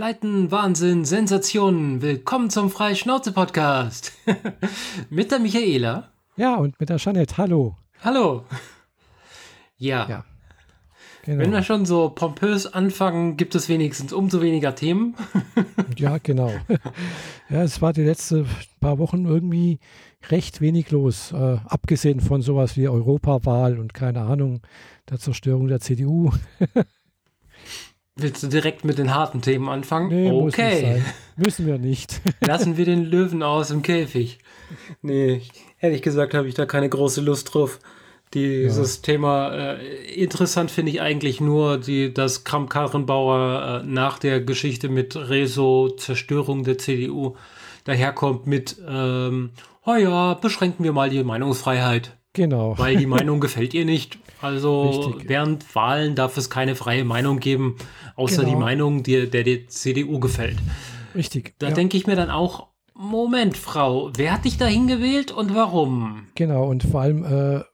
Pleiten, Wahnsinn, Sensationen. Willkommen zum Freischnauze-Podcast. mit der Michaela. Ja, und mit der Jeanette. Hallo. Hallo. Ja. ja. Genau. Wenn wir schon so pompös anfangen, gibt es wenigstens umso weniger Themen. ja, genau. Ja, es war die letzten paar Wochen irgendwie recht wenig los, äh, abgesehen von sowas wie Europawahl und keine Ahnung, der Zerstörung der CDU. Willst du direkt mit den harten Themen anfangen? Nee, okay. Müssen wir nicht. Lassen wir den Löwen aus im Käfig. Nee, ehrlich gesagt habe ich da keine große Lust drauf. Dieses ja. Thema äh, interessant finde ich eigentlich nur, die, dass Kramp-Karrenbauer äh, nach der Geschichte mit Rezo, Zerstörung der CDU, daherkommt mit, ähm, oh ja, beschränken wir mal die Meinungsfreiheit. Genau. Weil die Meinung gefällt ihr nicht. Also Richtig. während Wahlen darf es keine freie Meinung geben, außer genau. die Meinung, die, der der CDU gefällt. Richtig. Da ja. denke ich mir dann auch, Moment, Frau, wer hat dich da hingewählt und warum? Genau, und vor allem äh,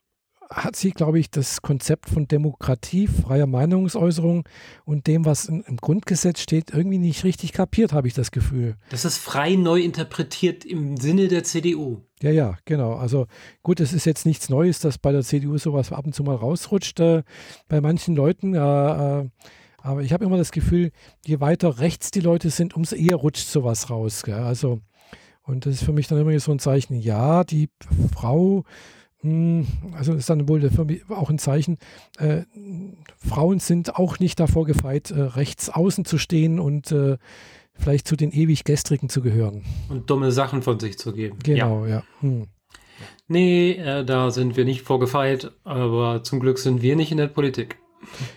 hat sie, glaube ich, das Konzept von Demokratie, freier Meinungsäußerung und dem, was im Grundgesetz steht, irgendwie nicht richtig kapiert, habe ich das Gefühl. Das ist frei neu interpretiert im Sinne der CDU. Ja, ja, genau. Also gut, es ist jetzt nichts Neues, dass bei der CDU sowas ab und zu mal rausrutscht äh, bei manchen Leuten. Äh, äh, aber ich habe immer das Gefühl, je weiter rechts die Leute sind, umso eher rutscht sowas raus. Gell? Also, und das ist für mich dann immer so ein Zeichen, ja, die Frau also ist dann wohl für mich auch ein Zeichen, äh, Frauen sind auch nicht davor gefeit, äh, rechts außen zu stehen und äh, vielleicht zu den ewig Gestrigen zu gehören. Und dumme Sachen von sich zu geben. Genau, ja. ja. Hm. Nee, äh, da sind wir nicht vorgefeit, aber zum Glück sind wir nicht in der Politik.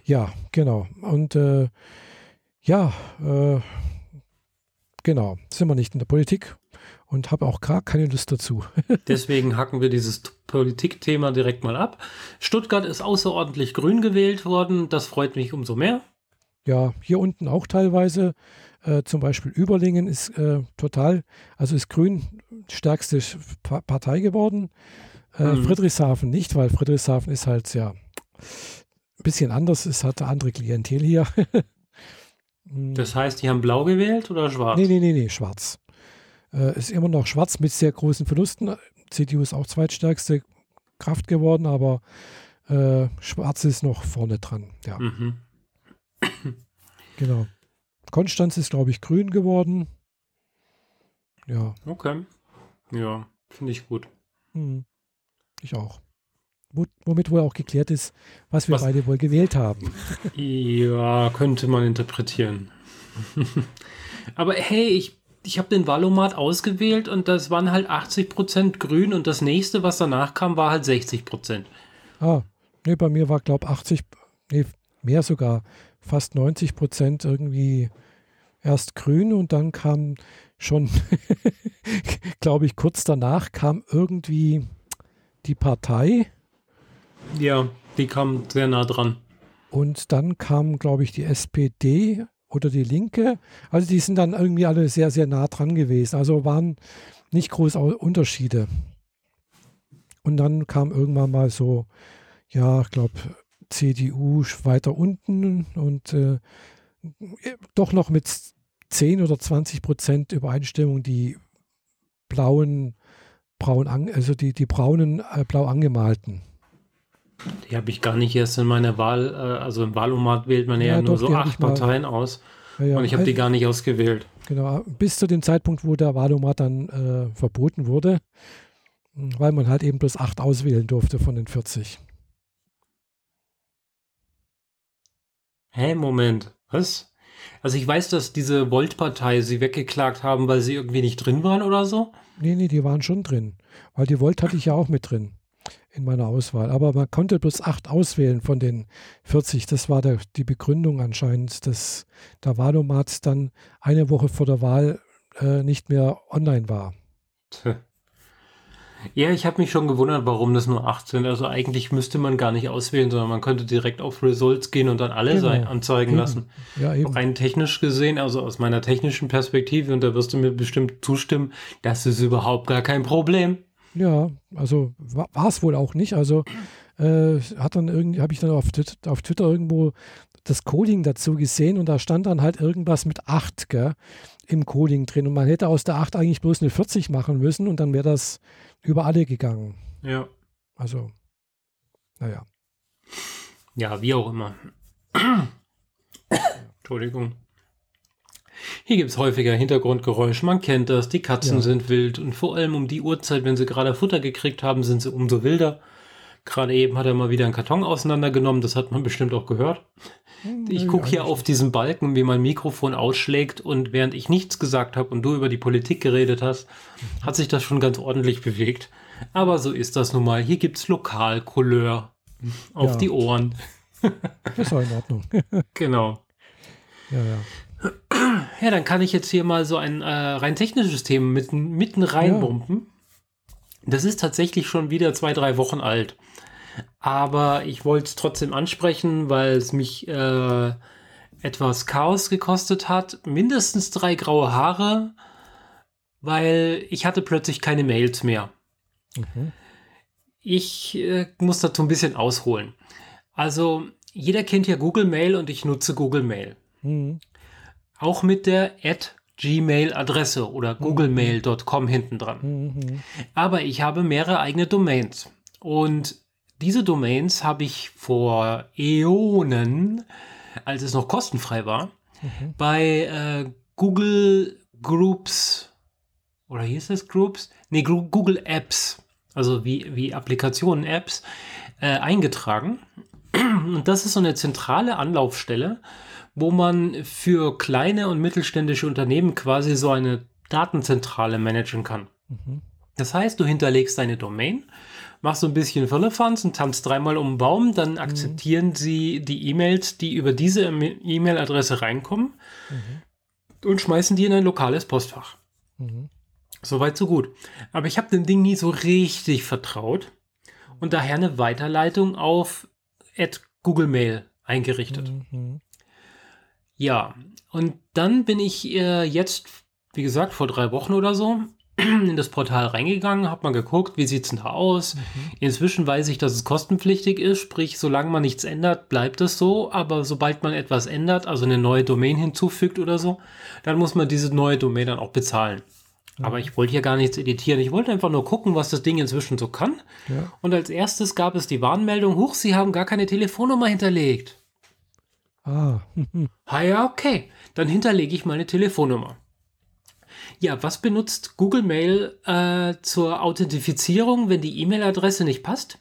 Ja, genau. Und äh, ja, äh, genau, sind wir nicht in der Politik und habe auch gar keine Lust dazu. Deswegen hacken wir dieses Politikthema direkt mal ab. Stuttgart ist außerordentlich grün gewählt worden. Das freut mich umso mehr. Ja, hier unten auch teilweise. Äh, zum Beispiel Überlingen ist äh, total, also ist Grün stärkste pa Partei geworden. Äh, mhm. Friedrichshafen nicht, weil Friedrichshafen ist halt ja ein bisschen anders. Es hat eine andere Klientel hier. das heißt, die haben blau gewählt oder schwarz? Nee, nee, nee, nee, schwarz. Äh, ist immer noch schwarz mit sehr großen Verlusten. CDU ist auch zweitstärkste Kraft geworden, aber äh, schwarz ist noch vorne dran. Ja. Mhm. genau. Konstanz ist, glaube ich, grün geworden. Ja. Okay. Ja, finde ich gut. Hm. Ich auch. Womit wohl auch geklärt ist, was wir was? beide wohl gewählt haben. Ja, könnte man interpretieren. Aber hey, ich ich habe den Valomat ausgewählt und das waren halt 80% grün und das nächste, was danach kam, war halt 60%. Ah, nee, bei mir war, glaube ich, 80, nee, mehr sogar, fast 90% irgendwie erst grün und dann kam schon, glaube ich, kurz danach kam irgendwie die Partei. Ja, die kam sehr nah dran. Und dann kam, glaube ich, die SPD oder die Linke. Also die sind dann irgendwie alle sehr, sehr nah dran gewesen. Also waren nicht große Unterschiede. Und dann kam irgendwann mal so, ja, ich glaube, CDU weiter unten und äh, doch noch mit 10 oder 20 Prozent Übereinstimmung die blauen, braun an, also die, die braunen, äh, blau angemalten. Die habe ich gar nicht erst in meiner Wahl, äh, also im Wahlomat wählt man ja, ja nur doch, so acht Parteien aus. Ja, ja. Und ich habe die gar nicht ausgewählt. Genau, bis zu dem Zeitpunkt, wo der Wahlomat dann äh, verboten wurde, weil man halt eben bloß acht auswählen durfte von den 40. Hä, Moment, was? Also ich weiß, dass diese Volt-Partei sie weggeklagt haben, weil sie irgendwie nicht drin waren oder so? Nee, nee, die waren schon drin. Weil die Volt hatte ich ja auch mit drin in meiner Auswahl. Aber man konnte bloß acht auswählen von den 40. Das war der, die Begründung anscheinend, dass der Wahlomat dann eine Woche vor der Wahl äh, nicht mehr online war. Ja, ich habe mich schon gewundert, warum das nur acht sind. Also eigentlich müsste man gar nicht auswählen, sondern man könnte direkt auf Results gehen und dann alle genau. anzeigen eben. lassen. Ja, eben. Rein technisch gesehen, also aus meiner technischen Perspektive, und da wirst du mir bestimmt zustimmen, das ist überhaupt gar kein Problem. Ja, also war es wohl auch nicht. Also äh, hat dann irgendwie, habe ich dann auf, auf Twitter irgendwo das Coding dazu gesehen und da stand dann halt irgendwas mit 8 gell, im Coding drin. Und man hätte aus der 8 eigentlich bloß eine 40 machen müssen und dann wäre das über alle gegangen. Ja. Also, naja. Ja, wie auch immer. Entschuldigung. Hier gibt es häufiger Hintergrundgeräusche. Man kennt das. Die Katzen Ja. sind wild. Und vor allem um die Uhrzeit, wenn sie gerade Futter gekriegt haben, sind sie umso wilder. Gerade eben hat er mal wieder einen Karton auseinandergenommen. Das hat man bestimmt auch gehört. Ich gucke hier auf diesen Balken, wie mein Mikrofon ausschlägt. Und während ich nichts gesagt habe und du über die Politik geredet hast, hat sich das schon ganz ordentlich bewegt. Aber so ist das nun mal. Hier gibt es Lokalcouleur auf Ja. die Ohren. Das war in Ordnung. Genau. ja, ja. Ja, dann kann ich jetzt hier mal so ein äh, rein technisches Thema mitten, mitten reinbumpen. Das ist tatsächlich schon wieder zwei, drei Wochen alt. Aber ich wollte es trotzdem ansprechen, weil es mich äh, etwas Chaos gekostet hat. Mindestens drei graue Haare, weil ich hatte plötzlich keine Mails mehr. Mhm. Ich äh, muss dazu ein bisschen ausholen. Also, jeder kennt ja Google Mail und ich nutze Google Mail. Mhm. Auch mit der at Gmail-Adresse oder googlemail.com hinten dran. Mhm. Aber ich habe mehrere eigene Domains. Und diese Domains habe ich vor Äonen, als es noch kostenfrei war, Mhm. bei äh, Google Groups oder hieß es Groups? Nee, Google Apps, also wie, wie Applikationen Apps, äh, eingetragen. Und das ist so eine zentrale Anlaufstelle, wo man für kleine und mittelständische Unternehmen quasi so eine Datenzentrale managen kann. Mhm. Das heißt, du hinterlegst deine Domain, machst so ein bisschen Firlefanz und tanzt dreimal um den Baum, dann akzeptieren sie die E-Mails, die über diese E-Mail-Adresse reinkommen und schmeißen die in ein lokales Postfach. Mhm. Soweit, so gut. Aber ich habe dem Ding nie so richtig vertraut und daher eine Weiterleitung auf at Google Mail eingerichtet. Mhm. Ja, und dann bin ich äh, jetzt, wie gesagt, vor drei Wochen oder so in das Portal reingegangen, habe mal geguckt, wie sieht's denn da aus. Inzwischen weiß ich, dass es kostenpflichtig ist, sprich, solange man nichts ändert, bleibt es so. Aber sobald man etwas ändert, also eine neue Domain hinzufügt oder so, dann muss man diese neue Domain dann auch bezahlen. Aber ich wollte hier gar nichts editieren. Ich wollte einfach nur gucken, was das Ding inzwischen so kann. Ja. Und als erstes gab es die Warnmeldung, huch, Sie haben gar keine Telefonnummer hinterlegt. Ah. Ah ja, okay. Dann hinterlege ich meine Telefonnummer. Ja, was benutzt Google Mail äh, zur Authentifizierung, wenn die E-Mail-Adresse nicht passt?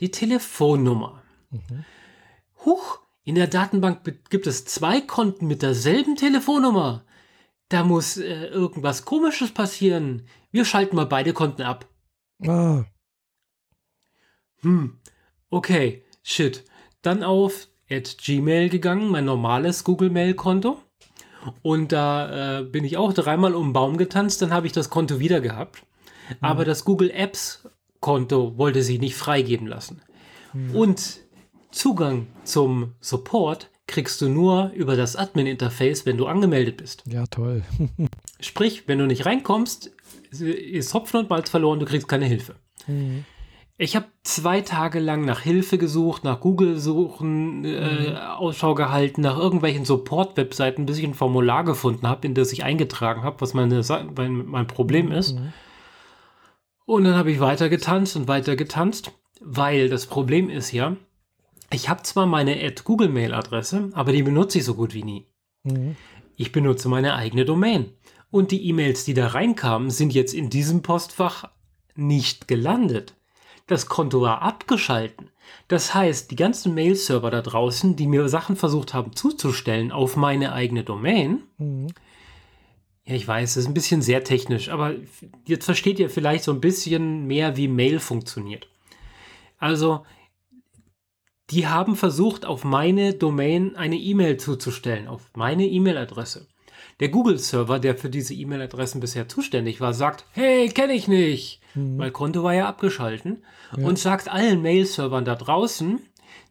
Die Telefonnummer. Huch, in der Datenbank gibt es zwei Konten mit derselben Telefonnummer. Da muss äh, irgendwas Komisches passieren. Wir schalten mal beide Konten ab. Ah. Hm, okay, shit. Dann auf at Gmail gegangen, mein normales Google Mail Konto. Und da äh, bin ich auch dreimal um den Baum getanzt, dann habe ich das Konto wieder gehabt. Aber das Google Apps Konto wollte sie nicht freigeben lassen. Und Zugang zum Support kriegst du nur über das Admin-Interface, wenn du angemeldet bist. Ja, toll. Sprich, wenn du nicht reinkommst, ist Hopfen und Malz verloren, du kriegst keine Hilfe. Mhm. Ich habe zwei Tage lang nach Hilfe gesucht, nach Google suchen, äh, Ausschau gehalten, nach irgendwelchen Support-Webseiten, bis ich ein Formular gefunden habe, in das ich eingetragen habe, was meine, mein, mein Problem ist. Und dann habe ich weiter getanzt und weiter getanzt, weil das Problem ist ja, ich habe zwar meine Google-Mail-Adresse, aber die benutze ich so gut wie nie. Mhm. Ich benutze meine eigene Domain. Und die E-Mails, die da reinkamen, sind jetzt in diesem Postfach nicht gelandet. Das Konto war abgeschalten. Das heißt, die ganzen Mail-Server da draußen, die mir Sachen versucht haben zuzustellen auf meine eigene Domain, Mhm. ja, ich weiß, das ist ein bisschen sehr technisch, aber jetzt versteht ihr vielleicht so ein bisschen mehr, wie Mail funktioniert. Also, die haben versucht, auf meine Domain eine E-Mail zuzustellen, auf meine E-Mail-Adresse. Der Google-Server, der für diese E-Mail-Adressen bisher zuständig war, sagt, hey, kenne ich nicht, weil Konto war ja abgeschalten und sagt allen Mail-Servern da draußen,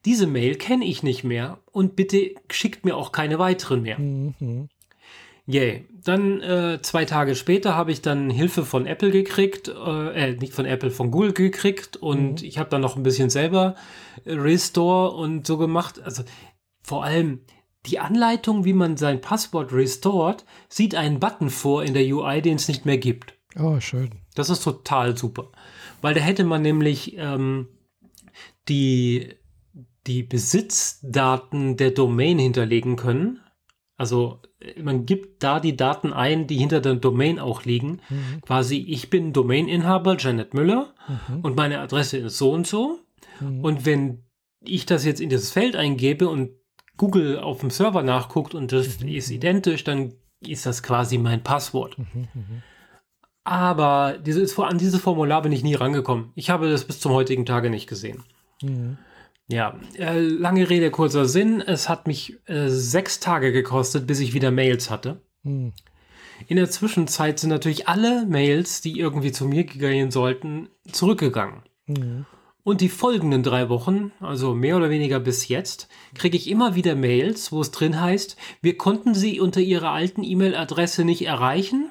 diese Mail kenne ich nicht mehr und bitte schickt mir auch keine weiteren mehr. Mhm. Yay. Dann äh, zwei Tage später habe ich dann Hilfe von Apple gekriegt, äh, äh, nicht von Apple, von Google gekriegt und ich habe dann noch ein bisschen selber äh, Restore und so gemacht. Also vor allem die Anleitung, wie man sein Passwort restort, sieht einen Button vor in der UI, den es nicht mehr gibt. Oh, schön. Das ist total super. Weil da hätte man nämlich ähm, die, die Besitzdaten der Domain hinterlegen können. Also man gibt da die Daten ein, die hinter der Domain auch liegen. Mhm. Quasi, ich bin Domaininhaber, Janet Müller, mhm. und meine Adresse ist so und so. Mhm. Und wenn ich das jetzt in dieses Feld eingebe und Google auf dem Server nachguckt und das mhm. ist identisch, dann ist das quasi mein Passwort. Mhm, mhm. Aber dieses, an dieses Formular bin ich nie rangekommen. Ich habe das bis zum heutigen Tage nicht gesehen. Mhm. Ja, äh, lange Rede, kurzer Sinn. Es hat mich äh, sechs Tage gekostet, bis ich wieder Mails hatte. Mhm. In der Zwischenzeit sind natürlich alle Mails, die irgendwie zu mir gehen sollten, zurückgegangen. Mhm. Und die folgenden drei Wochen, also mehr oder weniger bis jetzt, kriege ich immer wieder Mails, wo es drin heißt, wir konnten Sie unter Ihrer alten E-Mail-Adresse nicht erreichen.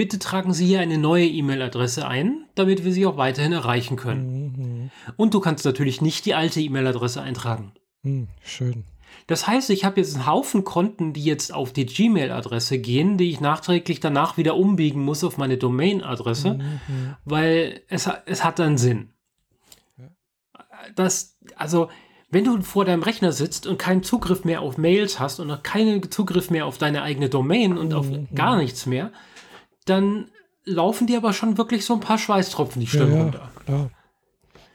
Bitte tragen Sie hier eine neue E-Mail-Adresse ein, damit wir Sie auch weiterhin erreichen können. Mhm. Und du kannst natürlich nicht die alte E-Mail-Adresse eintragen. Mhm, schön. Das heißt, ich habe jetzt einen Haufen Konten, die jetzt auf die Gmail-Adresse gehen, die ich nachträglich danach wieder umbiegen muss auf meine Domain-Adresse, mhm. weil es, es hat dann Sinn das, also, wenn du vor deinem Rechner sitzt und keinen Zugriff mehr auf Mails hast und auch keinen Zugriff mehr auf deine eigene Domain und auf mhm. gar nichts mehr, dann laufen dir aber schon wirklich so ein paar Schweißtropfen die Stirn ja, runter. Ja.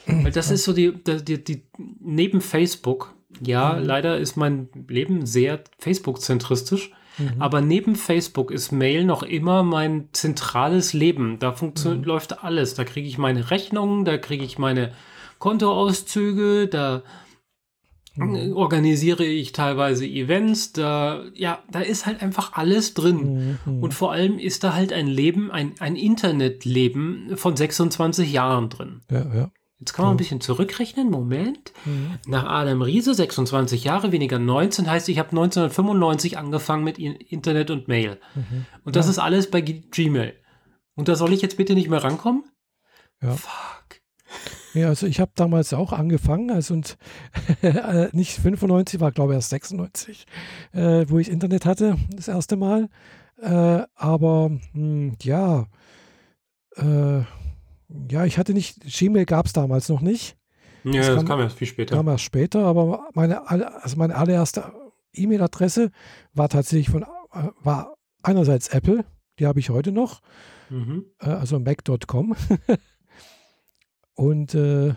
Weil das ist so die, die, die, neben Facebook, ja, mhm. leider ist mein Leben sehr Facebook-zentristisch, mhm. aber neben Facebook ist Mail noch immer mein zentrales Leben. Da funktioniert, mhm. läuft alles. Da kriege ich meine Rechnungen, da kriege ich meine Kontoauszüge, da mhm. organisiere ich teilweise Events, da, ja, da ist halt einfach alles drin. Mhm. Und vor allem ist da halt ein Leben, ein, ein Internetleben von 26 Jahren drin. Ja, ja. Jetzt kann man ein bisschen zurückrechnen. Moment. Mhm. Nach Adam Riese, 26 Jahre, weniger 19, heißt, ich habe 1995 angefangen mit Internet und Mail. Mhm. Und das ja. ist alles bei Gmail. Und da soll ich jetzt bitte nicht mehr rankommen? Ja. Fuck. Ja, also ich habe damals auch angefangen, also und äh, nicht 95, war glaube ich erst 96, äh, wo ich Internet hatte, das erste Mal. Äh, aber mh, hm, ja, äh, ja, ich hatte nicht, Gmail gab es damals noch nicht. Ja, das, das kam, kam erst viel später. Kam erst später, aber meine, also meine allererste E-Mail-Adresse war tatsächlich von, äh, war einerseits Apple, die habe ich heute noch, mhm. Also mac.com. Und äh,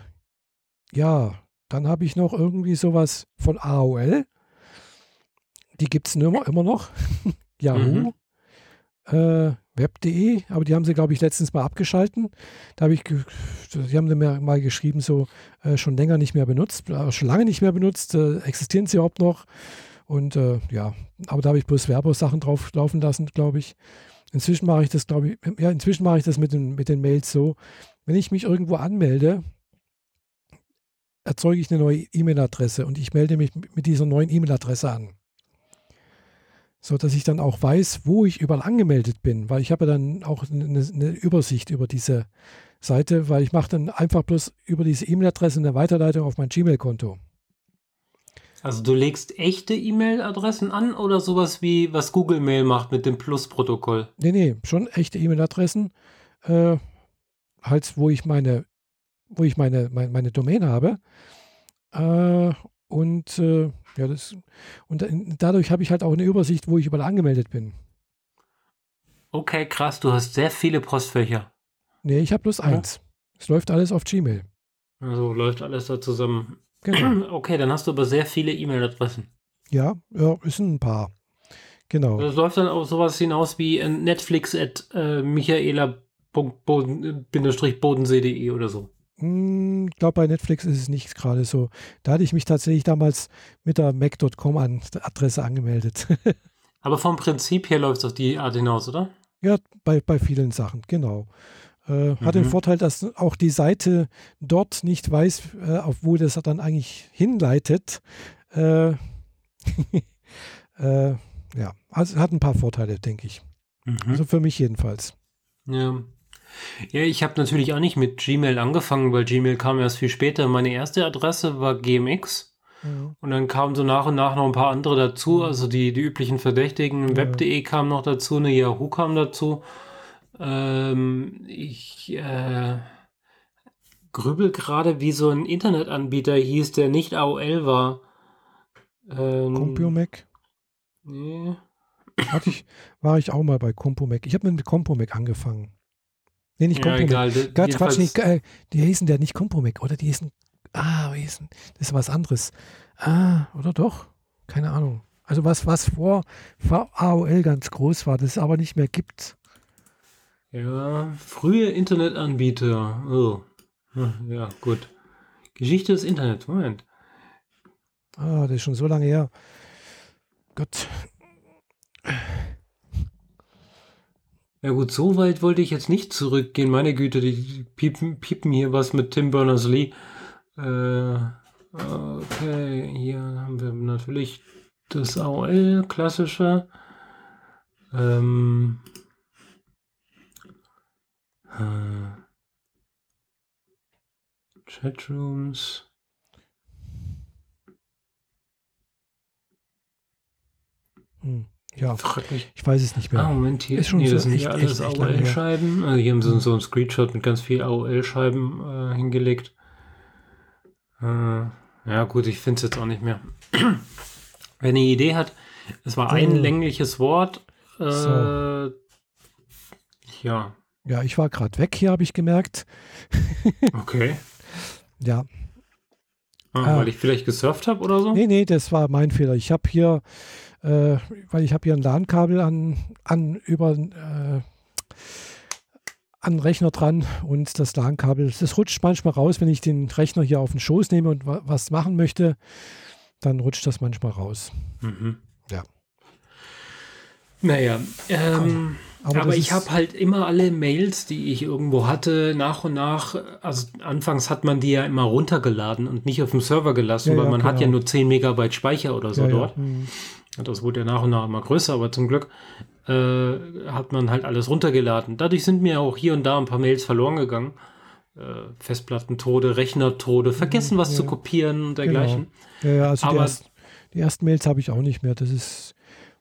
ja, dann habe ich noch irgendwie sowas von AOL. Die gibt es immer, immer noch. Yahoo. Mhm. Äh, Web.de, aber die haben sie, glaube ich, letztens mal abgeschalten. Da habe ich, die haben mir mal geschrieben, so äh, schon länger nicht mehr benutzt, äh, schon lange nicht mehr benutzt, äh, existieren sie überhaupt noch? Und äh, ja, aber da habe ich bloß Werbesachen drauf laufen lassen, glaube ich. Inzwischen mache ich das, glaube ich, ja, inzwischen mache ich das mit den, mit den Mails so, wenn ich mich irgendwo anmelde, erzeuge ich eine neue E-Mail-Adresse und ich melde mich mit dieser neuen E-Mail-Adresse an. So dass ich dann auch weiß, wo ich überall angemeldet bin, weil ich habe dann auch eine, eine Übersicht über diese Seite, weil ich mache dann einfach bloß über diese E-Mail-Adresse eine Weiterleitung auf mein Gmail-Konto. Also du legst echte E-Mail-Adressen an oder sowas wie was Google Mail macht mit dem Plus-Protokoll? Nee, nee, schon echte E-Mail-Adressen. Äh, halt, wo ich meine, wo ich meine, meine, meine Domain habe. Äh, und äh, ja, das, und dadurch habe ich halt auch eine Übersicht, wo ich überall angemeldet bin. Okay, krass, du hast sehr viele Postfächer. Nee, ich habe bloß ja. eins. Es läuft alles auf Gmail. Also läuft alles da zusammen. Genau. Okay, dann hast du aber sehr viele E-Mail-Adressen. Ja, ja, es sind ein paar. Genau. Das läuft dann auf sowas hinaus wie Netflix at äh, Michaela bodensee.de oder so. Hm, ich glaube, bei Netflix ist es nicht gerade so. Da hatte ich mich tatsächlich damals mit der Mac.com-Adresse angemeldet. Aber vom Prinzip her läuft es auf die Art hinaus, oder? Ja, bei, bei vielen Sachen, genau. Äh, hat mhm. den Vorteil, dass auch die Seite dort nicht weiß, äh, auf wo das dann eigentlich hinleitet. Äh, äh, ja, also hat ein paar Vorteile, denke ich. Mhm. Also für mich jedenfalls. Ja. Ja, ich habe natürlich auch nicht mit Gmail angefangen, weil Gmail kam erst viel später. Meine erste Adresse war GMX. Mhm. Und dann kamen so nach und nach noch ein paar andere dazu. Mhm. Also die, die üblichen Verdächtigen. Web.de kam noch dazu, eine Yahoo kam dazu. Ähm, ich äh, grübel gerade, wie so ein Internetanbieter hieß, der nicht AOL war. Ähm, Compiomac? Nee. Hatte ich, war ich auch mal bei Compomac. Ich habe mit Compomac angefangen. Nee, nicht ja, Compomac. Egal, Gott, Quatsch, nicht, äh, die hießen der nicht Compomac, oder? Die hießen, ah, wie hießen, das ist was anderes. Ah, oder doch? Keine Ahnung. Also was, was vor, vor AOL ganz groß war, das es aber nicht mehr gibt. Ja, frühe Internetanbieter. Oh. Hm, ja, gut. Geschichte des Internets, Moment. Ah, das ist schon so lange her. Gott. Ja gut, so weit wollte ich jetzt nicht zurückgehen. Meine Güte, die piepen, piepen hier was mit Tim Berners-Lee. Äh, okay, hier haben wir natürlich das AOL, klassische. Ähm, äh, Chatrooms. Hm. Ja, ich weiß es nicht mehr. Ah, Moment, hier ist schon nee, so das sind ja alles AOL-Scheiben. Also hier haben sie so einen Screenshot mit ganz vielen AOL-Scheiben äh, hingelegt. Äh, ja, gut, ich finde es jetzt auch nicht mehr. Wer eine Idee hat, es war ein oh. längliches Wort. Äh, so. Ja. Ja, ich war gerade weg hier, habe ich gemerkt. okay. Ja. Ah, weil äh, ich vielleicht gesurft habe oder so? Nee, nee, das war mein Fehler. Ich habe hier äh, weil ich habe hier ein LAN-Kabel an, an über äh, an Rechner dran und das LAN-Kabel, das rutscht manchmal raus, wenn ich den Rechner hier auf den Schoß nehme und wa was machen möchte, dann rutscht das manchmal raus. Mhm. Ja. Naja, ähm, aber, aber ich habe halt immer alle Mails, die ich irgendwo hatte, nach und nach, also anfangs hat man die ja immer runtergeladen und nicht auf dem Server gelassen, ja, weil ja, man genau. hat ja nur 10 Megabyte Speicher oder so ja, dort. Mhm. Das wurde ja nach und nach immer größer, aber zum Glück äh, hat man halt alles runtergeladen. Dadurch sind mir auch hier und da ein paar Mails verloren gegangen. Äh, Festplattentode, Rechnertode, vergessen was ja. zu kopieren und dergleichen. Genau. Ja, ja, also aber, die, erst, die ersten Mails habe ich auch nicht mehr. Das ist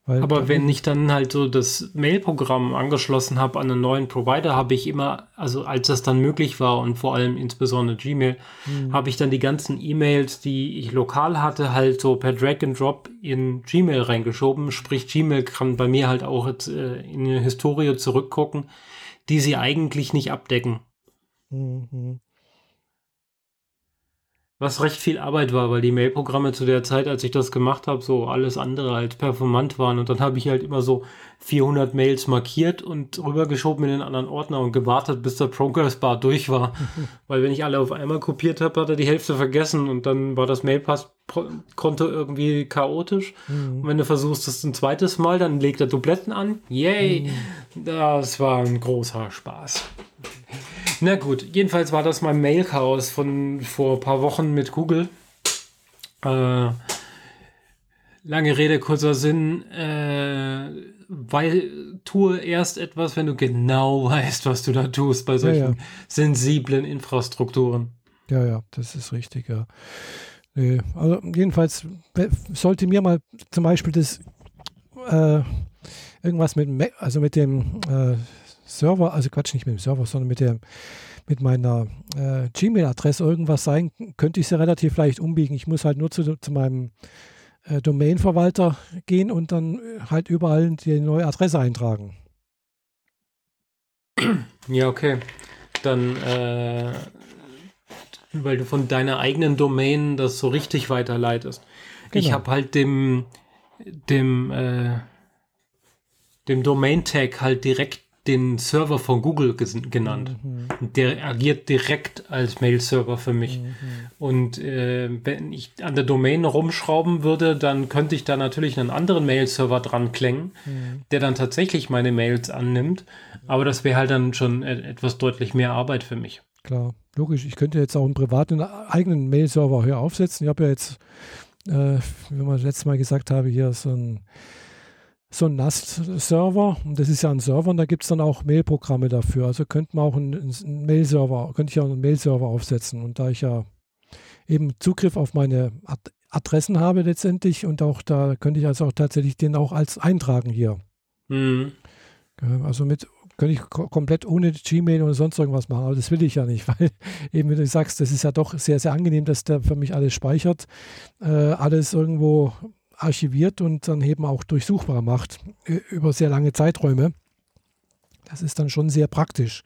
weil Aber wenn ich dann halt so das Mail-Programm angeschlossen habe an einen neuen Provider, habe ich immer, also als das dann möglich war und vor allem insbesondere Gmail, mhm. habe ich dann die ganzen E-Mails, die ich lokal hatte, halt so per Drag and Drop in Gmail reingeschoben. Sprich, Gmail kann bei mir halt auch jetzt, äh, in eine Historie zurückgucken, die sie eigentlich nicht abdecken. Mhm. Was recht viel Arbeit war, weil die Mailprogramme zu der Zeit, als ich das gemacht habe, so alles andere als performant waren. Und dann habe ich halt immer so 400 Mails markiert und rübergeschoben in den anderen Ordner und gewartet, bis der Progress Bar durch war. weil wenn ich alle auf einmal kopiert habe, hat er die Hälfte vergessen und dann war das Mailpass-Konto irgendwie chaotisch. Mhm. Und wenn du versuchst, das ein zweites Mal, dann legt er Dubletten an. Yay! Mhm. Das war ein großer Spaß. Na gut, jedenfalls war das mein Mail-Chaos von vor ein paar Wochen mit Google. Äh, lange Rede, kurzer Sinn. Äh, weil tue erst etwas, wenn du genau weißt, was du da tust bei solchen ja, ja. sensiblen Infrastrukturen. Ja, ja, das ist richtig, ja. Nee, also jedenfalls sollte mir mal zum Beispiel das äh, irgendwas mit, also mit dem äh, Server, also Quatsch, nicht mit dem Server, sondern mit der mit meiner äh, Gmail-Adresse irgendwas sein, könnte ich sie relativ leicht umbiegen. Ich muss halt nur zu, zu meinem äh, Domain-Verwalter gehen und dann äh, halt überall die neue Adresse eintragen. Ja, okay. Dann, äh, weil du von deiner eigenen Domain das so richtig weiterleitest. Genau. Ich habe halt dem, dem, äh, dem Domain-Tag halt direkt den Server von Google genannt. Mhm. Der agiert direkt als Mail-Server für mich. Mhm. Und äh, wenn ich an der Domain rumschrauben würde, dann könnte ich da natürlich einen anderen Mail-Server dran klängen, mhm. der dann tatsächlich meine Mails annimmt. Aber das wäre halt dann schon etwas deutlich mehr Arbeit für mich. Klar, logisch. Ich könnte jetzt auch einen privaten eigenen Mail-Server hier aufsetzen. Ich habe ja jetzt, äh, wie wir letztes Mal gesagt habe, hier so ein so ein NAS-Server. Und das ist ja ein Server und da gibt es dann auch Mail-Programme dafür. Also könnte man auch einen, einen Mail-Server, könnte ich auch einen Mail-Server aufsetzen. Und da ich ja eben Zugriff auf meine Adressen habe letztendlich und auch da könnte ich also auch tatsächlich den auch als eintragen hier. Mhm. Also mit könnte ich komplett ohne Gmail oder sonst irgendwas machen, aber das will ich ja nicht, weil eben, wie du sagst, das ist ja doch sehr, sehr angenehm, dass der für mich alles speichert, äh, alles irgendwo archiviert und dann eben auch durchsuchbar macht über sehr lange Zeiträume. Das ist dann schon sehr praktisch.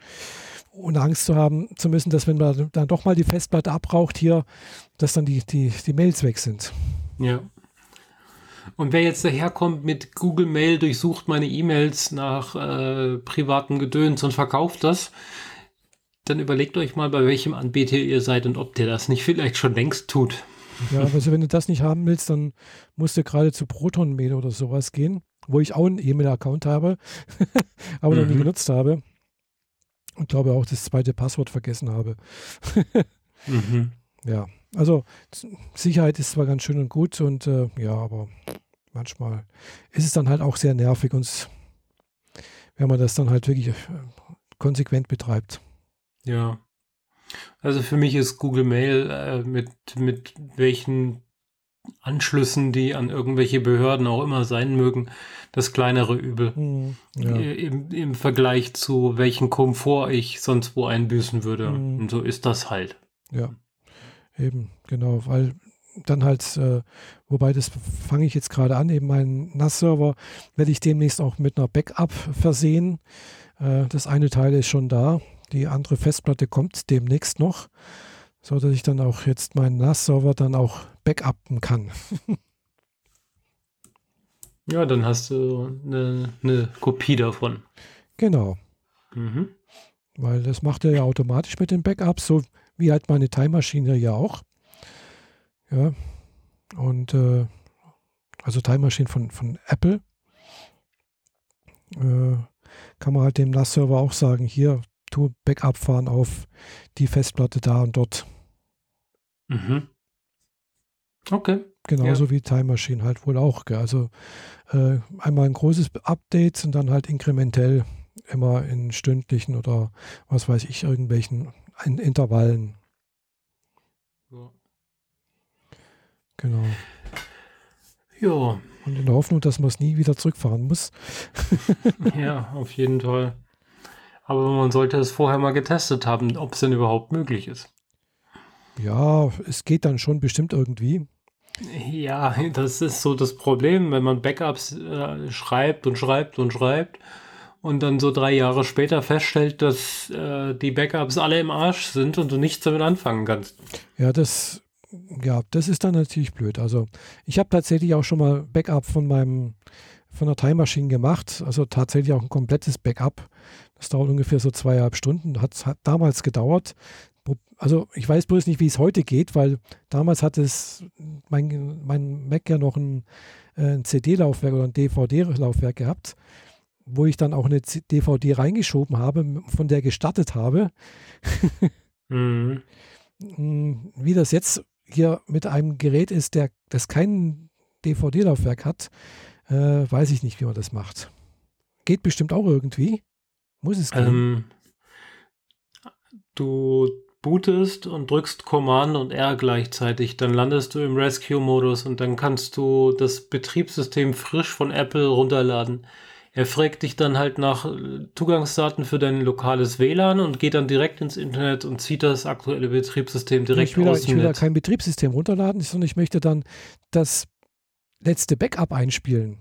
Ohne Angst zu haben zu müssen, dass wenn man dann doch mal die Festplatte abbraucht hier, dass dann die, die, die Mails weg sind. Ja. Und wer jetzt daherkommt mit Google Mail, durchsucht meine E-Mails nach äh, privaten Gedöns und verkauft das, dann überlegt euch mal, bei welchem Anbieter ihr seid und ob der das nicht vielleicht schon längst tut. Ja, also wenn du das nicht haben willst, dann musst du gerade zu Proton Mail oder sowas gehen, wo ich auch einen E-Mail-Account habe, aber mhm. noch nie mhm. genutzt habe. Und glaube auch das zweite Passwort vergessen habe. mhm. Ja, also Sicherheit ist zwar ganz schön und gut und äh, ja, aber manchmal ist es dann halt auch sehr nervig und wenn man das dann halt wirklich äh, konsequent betreibt. Ja. Also für mich ist Google Mail äh, mit, mit welchen Anschlüssen, die an irgendwelche Behörden auch immer sein mögen, das kleinere Übel. Mhm, ja. Im, Im Vergleich zu welchen Komfort ich sonst wo einbüßen würde. Mhm. Und so ist das halt. Ja. Eben, genau, weil dann halt, äh, wobei das fange ich jetzt gerade an, eben meinen NAS-Server werde ich demnächst auch mit einer Backup versehen. Äh, das eine Teil ist schon da, die andere Festplatte kommt demnächst noch, so dass ich dann auch jetzt meinen NAS-Server dann auch backuppen kann. ja, dann hast du eine, eine Kopie davon. Genau. Mhm. Weil das macht er ja automatisch mit den Backups, so wie halt meine Time-Maschine ja auch. Ja. Und äh, also Time Machine von, von Apple. Äh, kann man halt dem NAS-Server auch sagen, hier, Backup fahren auf die Festplatte da und dort. Mhm. Okay. Genauso ja. wie Time Machine halt wohl auch. Gell? Also äh, einmal ein großes Update und dann halt inkrementell immer in stündlichen oder was weiß ich, irgendwelchen in Intervallen. Ja. Genau. Ja. Und in der Hoffnung, dass man es nie wieder zurückfahren muss. ja, auf jeden Fall. Aber man sollte es vorher mal getestet haben, ob es denn überhaupt möglich ist. Ja, es geht dann schon bestimmt irgendwie. Ja, das ist so das Problem, wenn man Backups äh, schreibt und schreibt und schreibt und dann so drei Jahre später feststellt, dass äh, die Backups alle im Arsch sind und du nichts damit anfangen kannst. Ja, das, ja, das ist dann natürlich blöd. Also ich habe tatsächlich auch schon mal Backup von meinem von der Time Machine gemacht, also tatsächlich auch ein komplettes Backup. Das dauert ungefähr so zweieinhalb Stunden, hat, hat damals gedauert. Also ich weiß bloß nicht, wie es heute geht, weil damals hat es mein, mein Mac ja noch ein, äh, ein CD-Laufwerk oder ein DVD-Laufwerk gehabt wo ich dann auch eine DVD reingeschoben habe, von der gestartet habe. mhm. Mm, wie das jetzt hier mit einem Gerät ist, der das kein DVD-Laufwerk hat, äh, weiß ich nicht, wie man das macht. Geht bestimmt auch irgendwie. Muss es gehen. Ähm, du bootest und drückst Command und R gleichzeitig, dann landest du im Rescue-Modus und dann kannst du das Betriebssystem frisch von Apple runterladen. Er fragt dich dann halt nach äh, Zugangsdaten für dein lokales WLAN und geht dann direkt ins Internet und zieht das aktuelle Betriebssystem direkt ich will, aus Ich will da kein Betriebssystem runterladen, sondern ich möchte dann das letzte Backup einspielen.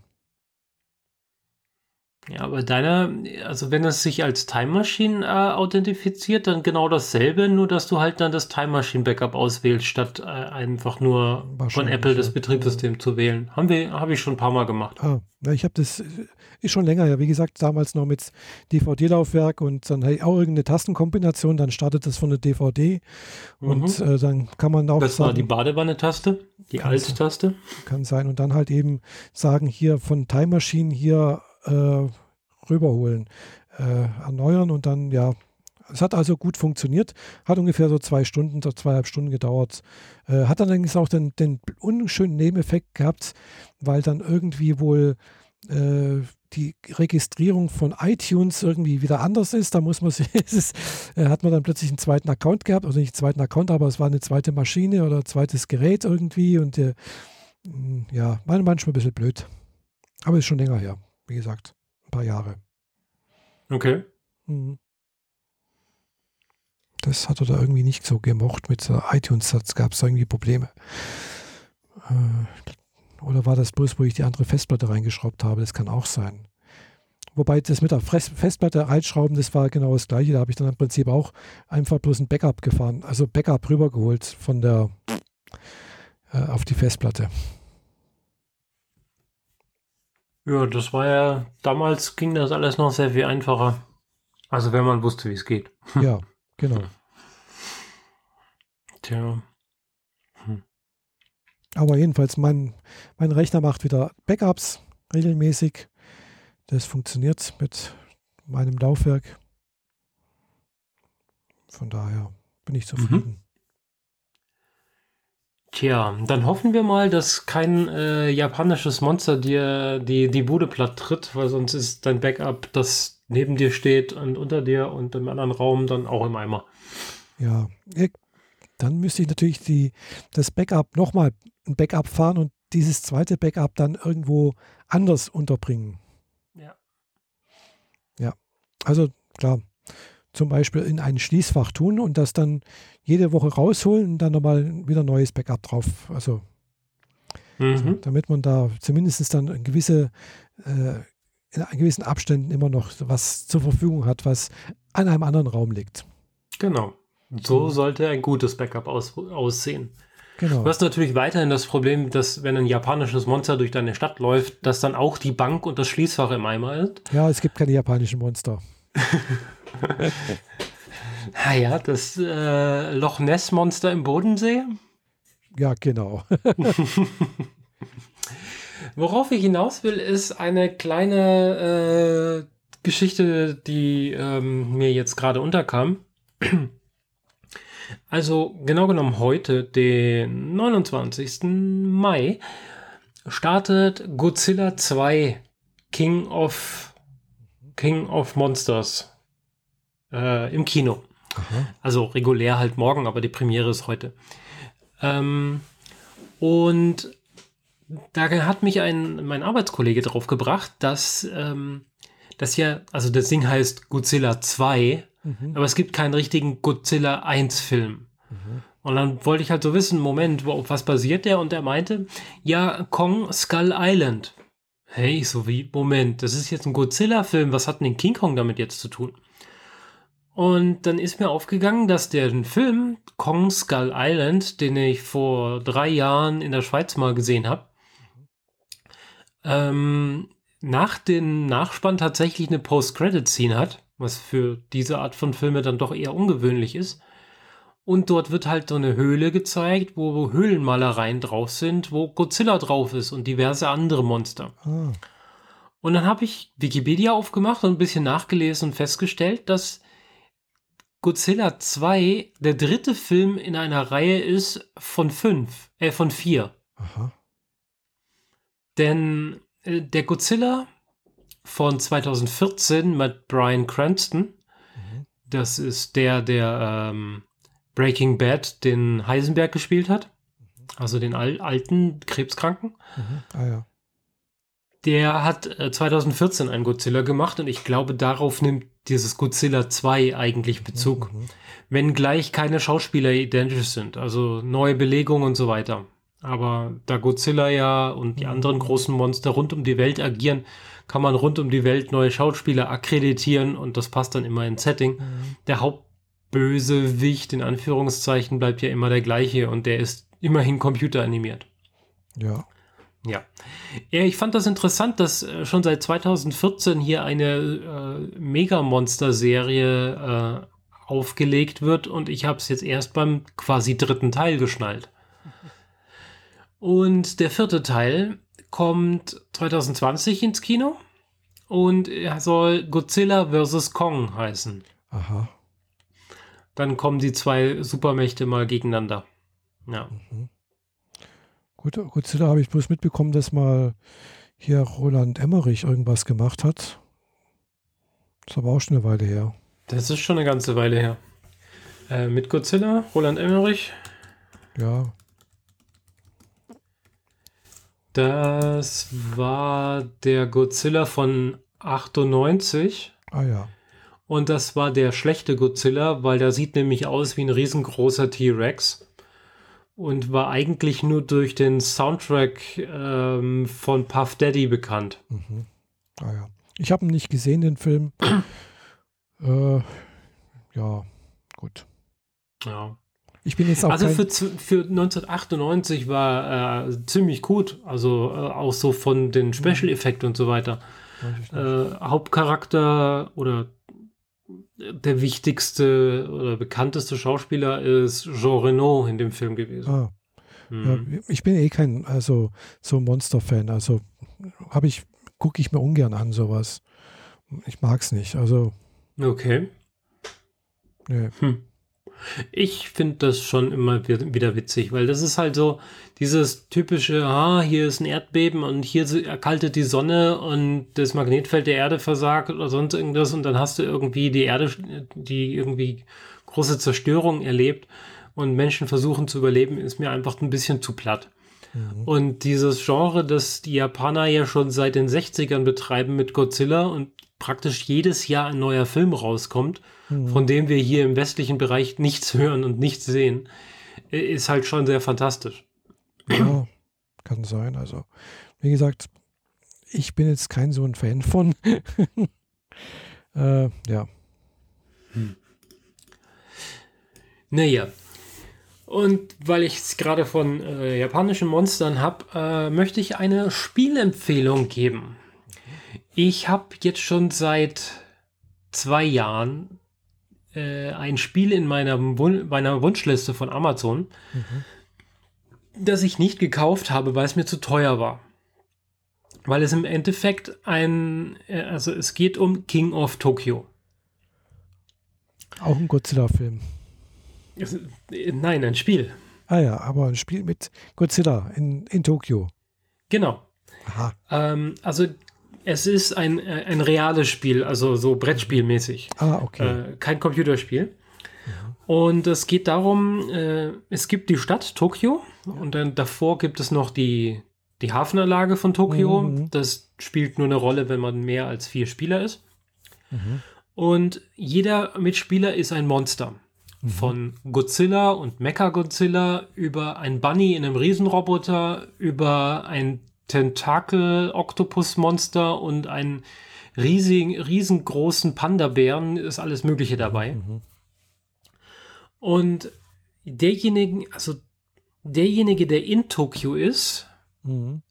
Ja, aber deiner, also wenn es sich als Time Machine äh, authentifiziert, dann genau dasselbe, nur dass du halt dann das Time Machine Backup auswählst, statt äh, einfach nur von Apple das Betriebssystem ja. zu wählen. Haben wir, habe ich schon ein paar Mal gemacht. Ah, ja, ich habe das, ist schon länger, ja, wie gesagt, damals noch mit DVD-Laufwerk und dann hey, auch irgendeine Tastenkombination, dann startet das von der DVD mhm. und äh, dann kann man auch. Das sagen, war die Badewanne-Taste, die Alt-Taste. Kann sein und dann halt eben sagen, hier von Time Machine hier äh, rüberholen, äh, erneuern und dann, ja, es hat also gut funktioniert, hat ungefähr so zwei Stunden, so zweieinhalb Stunden gedauert. Äh, hat dann allerdings auch den, den unschönen Nebeneffekt gehabt, weil dann irgendwie wohl äh, die Registrierung von iTunes irgendwie wieder anders ist. Da muss man ist, äh, hat man dann plötzlich einen zweiten Account gehabt, also nicht einen zweiten Account, aber es war eine zweite Maschine oder ein zweites Gerät irgendwie und äh, ja, manchmal ein bisschen blöd. Aber ist schon länger her, wie gesagt, ein paar Jahre. Okay. Mhm. Das hat er da irgendwie nicht so gemocht mit der iTunes-Satz, gab es irgendwie Probleme. Äh, oder war das bloß, wo ich die andere Festplatte reingeschraubt habe? Das kann auch sein. Wobei das mit der Festplatte reinschrauben, das war genau das gleiche. Da habe ich dann im Prinzip auch einfach bloß ein Backup gefahren, also Backup rübergeholt von der äh, auf die Festplatte. Ja, das war ja, damals ging das alles noch sehr viel einfacher. Also wenn man wusste, wie es geht. Ja, genau. Tja. Hm. Aber jedenfalls, mein, mein Rechner macht wieder Backups regelmäßig. Das funktioniert mit meinem Laufwerk. Von daher bin ich zufrieden. Tja, dann hoffen wir mal, dass kein äh, japanisches Monster dir die, die Bude platt tritt, weil sonst ist dein Backup, das neben dir steht und unter dir und im anderen Raum dann auch im Eimer. Ja, dann müsste ich natürlich die, das Backup nochmal ein Backup fahren und dieses zweite Backup dann irgendwo anders unterbringen. Ja. Ja, also klar, zum Beispiel in ein Schließfach tun und das dann jede Woche rausholen und dann nochmal wieder neues Backup drauf. Also, mhm. also damit man da zumindest dann in gewisse äh, in gewissen Abständen immer noch was zur Verfügung hat, was an einem anderen Raum liegt. Genau. So sollte ein gutes Backup aus, aussehen. Genau. Du hast natürlich weiterhin das Problem, dass wenn ein japanisches Monster durch deine Stadt läuft, dass dann auch die Bank und das Schließfach im Eimer ist. Ja, es gibt keine japanischen Monster. ah ja, das äh, Loch Ness Monster im Bodensee. Ja, genau. Worauf ich hinaus will, ist eine kleine äh, Geschichte, die ähm, mir jetzt gerade unterkam. Also genau genommen heute, den 29. Mai, startet Godzilla 2 King of King of Monsters äh, im Kino. Aha. Also regulär halt morgen, aber die Premiere ist heute. Ähm, und da hat mich ein, mein Arbeitskollege drauf gebracht, dass ähm, das ja, also das Ding heißt Godzilla 2, mhm. aber es gibt keinen richtigen Godzilla 1 Film. Mhm. Und dann wollte ich halt so wissen, Moment, wo, was basiert der? Und er meinte, ja, Kong Skull Island. Hey, so wie, Moment, das ist jetzt ein Godzilla-Film, was hat denn King Kong damit jetzt zu tun? Und dann ist mir aufgegangen, dass der Film Kong Skull Island, den ich vor drei Jahren in der Schweiz mal gesehen habe, ähm, nach dem Nachspann tatsächlich eine Post-Credit-Scene hat, was für diese Art von Filme dann doch eher ungewöhnlich ist. Und dort wird halt so eine Höhle gezeigt, wo Höhlenmalereien drauf sind, wo Godzilla drauf ist und diverse andere Monster. Ah. Und dann habe ich Wikipedia aufgemacht und ein bisschen nachgelesen und festgestellt, dass Godzilla 2 der dritte Film in einer Reihe ist von fünf, äh, von vier. Aha. Denn äh, der Godzilla von 2014 mit Brian Cranston, mhm. das ist der, der ähm, Breaking Bad den Heisenberg gespielt hat, mhm. also den al alten Krebskranken. Mhm. Ah, ja. Der hat äh, 2014 einen Godzilla gemacht und ich glaube, darauf nimmt dieses Godzilla 2 eigentlich Bezug. Mhm. Wenn gleich keine Schauspieler identisch sind, also neue Belegung und so weiter. Aber da Godzilla ja und die anderen großen Monster rund um die Welt agieren, kann man rund um die Welt neue Schauspieler akkreditieren und das passt dann immer ins Setting. Mhm. Der Hauptbösewicht in Anführungszeichen bleibt ja immer der gleiche und der ist immerhin computeranimiert. Ja. Ja. ja. Ich fand das interessant, dass äh, schon seit 2014 hier eine äh, Mega-Monster-Serie äh, aufgelegt wird und ich habe es jetzt erst beim quasi dritten Teil geschnallt. Und der vierte Teil kommt 2020 ins Kino und er soll Godzilla vs. Kong heißen. Aha. Dann kommen die zwei Supermächte mal gegeneinander. Ja. Mhm. Gut, Godzilla habe ich bloß mitbekommen, dass mal hier Roland Emmerich irgendwas gemacht hat. Das ist aber auch schon eine Weile her. Das ist schon eine ganze Weile her. Äh, mit Godzilla, Roland Emmerich. Ja. Das war der Godzilla von 98. Ah ja. Und das war der schlechte Godzilla, weil der sieht nämlich aus wie ein riesengroßer T-Rex. Und war eigentlich nur durch den Soundtrack ähm, von Puff Daddy bekannt. Mhm. Ah ja. Ich habe ihn nicht gesehen, den Film. äh, ja, gut. Ja. Ich bin jetzt auch also für, für 1998 war äh, ziemlich gut. Also äh, auch so von den Special-Effekten und so weiter. Äh, Hauptcharakter oder der wichtigste oder bekannteste Schauspieler ist Jean Reno in dem Film gewesen. Ah. Mhm. Ja, ich bin eh kein also so Monster-Fan. Also habe ich gucke ich mir ungern an sowas. Ich mag es nicht. Also okay. Nee. Hm. Ich finde das schon immer wieder witzig, weil das ist halt so dieses typische, ah, hier ist ein Erdbeben und hier erkaltet die Sonne und das Magnetfeld der Erde versagt oder sonst irgendwas und dann hast du irgendwie die Erde, die irgendwie große Zerstörung erlebt und Menschen versuchen zu überleben, ist mir einfach ein bisschen zu platt. Mhm. Und dieses Genre, das die Japaner ja schon seit den 60ern betreiben mit Godzilla und praktisch jedes Jahr ein neuer Film rauskommt, mhm. von dem wir hier im westlichen Bereich nichts hören und nichts sehen, ist halt schon sehr fantastisch. Ja, kann sein. Also, wie gesagt, ich bin jetzt kein so ein Fan von. äh, ja. Hm. Naja. Und weil ich es gerade von äh, japanischen Monstern habe, äh, möchte ich eine Spielempfehlung geben. Ich habe jetzt schon seit zwei Jahren äh, ein Spiel in meiner, Wun meiner Wunschliste von Amazon, mhm. das ich nicht gekauft habe, weil es mir zu teuer war. Weil es im Endeffekt ein, äh, also es geht um King of Tokyo. Auch ein Godzilla-Film. Äh, nein, ein Spiel. Ah ja, aber ein Spiel mit Godzilla in, in Tokio. Genau. Aha. Ähm, also es ist ein, äh, ein reales Spiel, also so Brettspielmäßig. Ah, okay. Äh, kein Computerspiel. Und es geht darum, äh, es gibt die Stadt Tokio und dann davor gibt es noch die, die Hafenanlage von Tokio. Mhm. Das spielt nur eine Rolle, wenn man mehr als vier Spieler ist. Mhm. Und jeder Mitspieler ist ein Monster. Mhm. Von Godzilla und Mecha-Godzilla über ein Bunny in einem Riesenroboter, über ein Tentakel-Oktopus-Monster und einen riesigen, riesengroßen Panda-Bären ist alles Mögliche dabei. Mhm. Und derjenige, also derjenige, der in Tokio ist, mhm.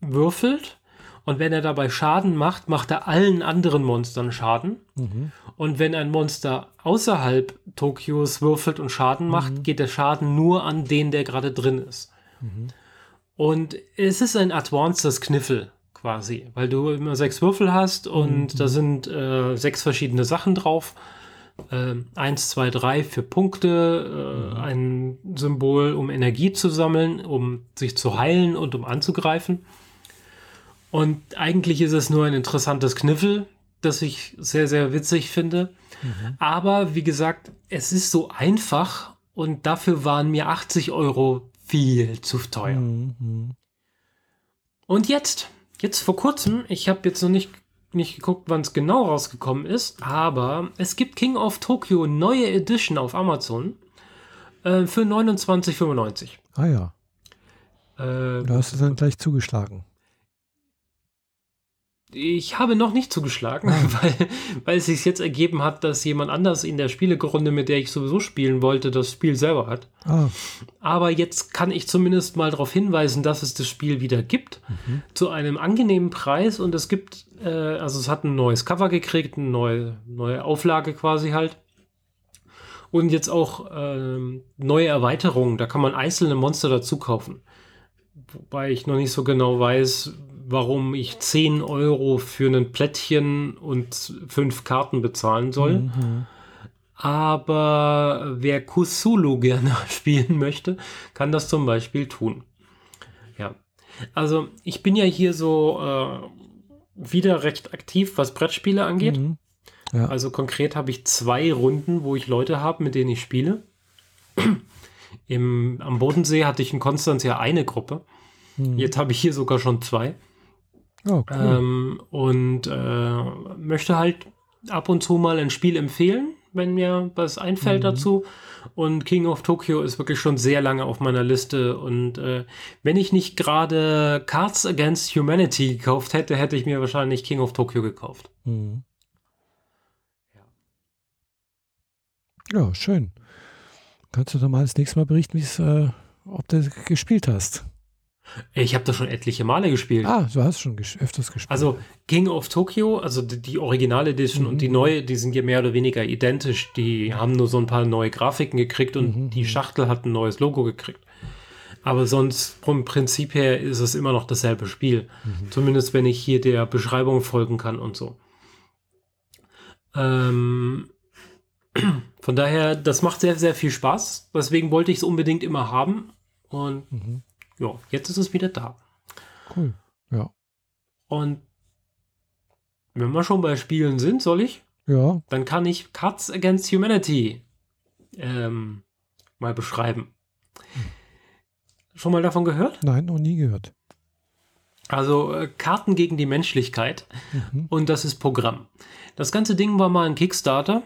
würfelt und wenn er dabei Schaden macht, macht er allen anderen Monstern Schaden. Mhm. Und wenn ein Monster außerhalb Tokios würfelt und Schaden macht, mhm. geht der Schaden nur an den, der gerade drin ist. Und es ist ein advancedes Kniffel quasi, weil du immer sechs Würfel hast und mhm. da sind äh, sechs verschiedene Sachen drauf. Äh, eins, zwei, drei für Punkte, äh, mhm. ein Symbol, um Energie zu sammeln, um sich zu heilen und um anzugreifen. Und eigentlich ist es nur ein interessantes Kniffel, das ich sehr, sehr witzig finde. Mhm. Aber wie gesagt, es ist so einfach und dafür waren mir 80 Euro viel zu teuer. Mhm. Und jetzt, jetzt vor kurzem, ich habe jetzt noch nicht, nicht geguckt, wann es genau rausgekommen ist, aber es gibt King of Tokyo neue Edition auf Amazon äh, für 29,95. Ah ja. Äh, da hast du dann gleich zugeschlagen. Ich habe noch nicht zugeschlagen, ah. weil, weil es sich jetzt ergeben hat, dass jemand anders in der Spielegrunde, mit der ich sowieso spielen wollte, das Spiel selber hat. Ah. Aber jetzt kann ich zumindest mal darauf hinweisen, dass es das Spiel wieder gibt, mhm. zu einem angenehmen Preis und es gibt, äh, also es hat ein neues Cover gekriegt, eine neue, neue Auflage quasi halt. Und jetzt auch äh, neue Erweiterungen, da kann man einzelne Monster dazu kaufen. Wobei ich noch nicht so genau weiß, warum ich 10 Euro für ein Plättchen und fünf Karten bezahlen soll. Mhm. Aber wer Kusulu gerne spielen möchte, kann das zum Beispiel tun. Ja. Also ich bin ja hier so äh, wieder recht aktiv, was Brettspiele angeht. Mhm. Ja. Also konkret habe ich zwei Runden, wo ich Leute habe, mit denen ich spiele. Im, am Bodensee hatte ich in Konstanz ja eine Gruppe. Mhm. Jetzt habe ich hier sogar schon zwei. Oh, cool. ähm, und äh, möchte halt ab und zu mal ein Spiel empfehlen, wenn mir was einfällt mhm. dazu. Und King of Tokyo ist wirklich schon sehr lange auf meiner Liste. Und äh, wenn ich nicht gerade Cards Against Humanity gekauft hätte, hätte ich mir wahrscheinlich King of Tokyo gekauft. Mhm. Ja. ja, schön. Kannst du doch mal das nächste Mal berichten, äh, ob du gespielt hast? Ich habe das schon etliche Male gespielt. Ah, du hast schon ges öfters gespielt. Also King of Tokyo, also die, die Original Edition mhm. und die neue, die sind ja mehr oder weniger identisch. Die haben nur so ein paar neue Grafiken gekriegt und mhm. die mhm. Schachtel hat ein neues Logo gekriegt. Aber sonst vom Prinzip her ist es immer noch dasselbe Spiel. Mhm. Zumindest wenn ich hier der Beschreibung folgen kann und so. Ähm, von daher, das macht sehr, sehr viel Spaß. Deswegen wollte ich es unbedingt immer haben. Und mhm ja, jetzt ist es wieder da. Cool, ja. Und wenn wir schon bei Spielen sind, soll ich? Ja. Dann kann ich Cards Against Humanity ähm, mal beschreiben. Schon mal davon gehört? Nein, noch nie gehört. Also äh, Karten gegen die Menschlichkeit mhm. und das ist Programm. Das ganze Ding war mal ein Kickstarter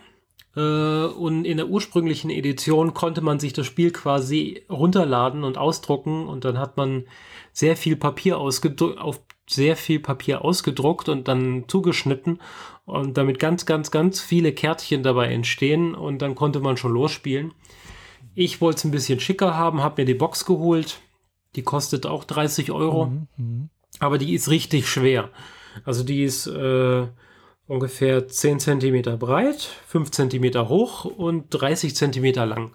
und in der ursprünglichen Edition konnte man sich das Spiel quasi runterladen und ausdrucken und dann hat man sehr viel Papier ausgedruckt, auf sehr viel Papier ausgedruckt und dann zugeschnitten und damit ganz, ganz, ganz viele Kärtchen dabei entstehen und dann konnte man schon losspielen. Ich wollte es ein bisschen schicker haben, habe mir die Box geholt. Die kostet auch 30 Euro, mhm, mhm, aber die ist richtig schwer. Also die ist äh, ungefähr 10 cm breit, 5 cm hoch und 30 cm lang.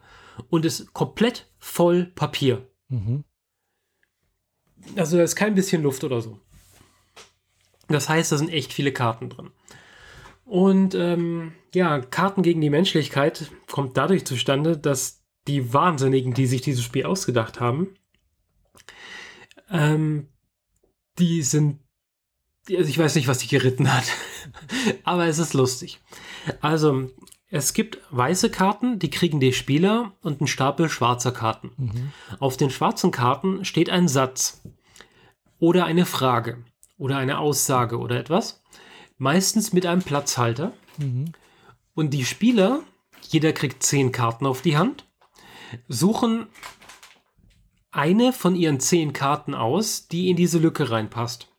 Und ist komplett voll Papier. Mhm. Also da ist kein bisschen Luft oder so. Das heißt, da sind echt viele Karten drin. Und ähm, ja, Karten gegen die Menschlichkeit kommt dadurch zustande, dass die Wahnsinnigen, die sich dieses Spiel ausgedacht haben, ähm, die sind also ich weiß nicht, was die geritten hat, aber es ist lustig. Also, es gibt weiße Karten, die kriegen die Spieler und einen Stapel schwarzer Karten. Mhm. Auf den schwarzen Karten steht ein Satz oder eine Frage oder eine Aussage oder etwas, meistens mit einem Platzhalter. Mhm. Und die Spieler, jeder kriegt zehn Karten auf die Hand, suchen eine von ihren zehn Karten aus, die in diese Lücke reinpasst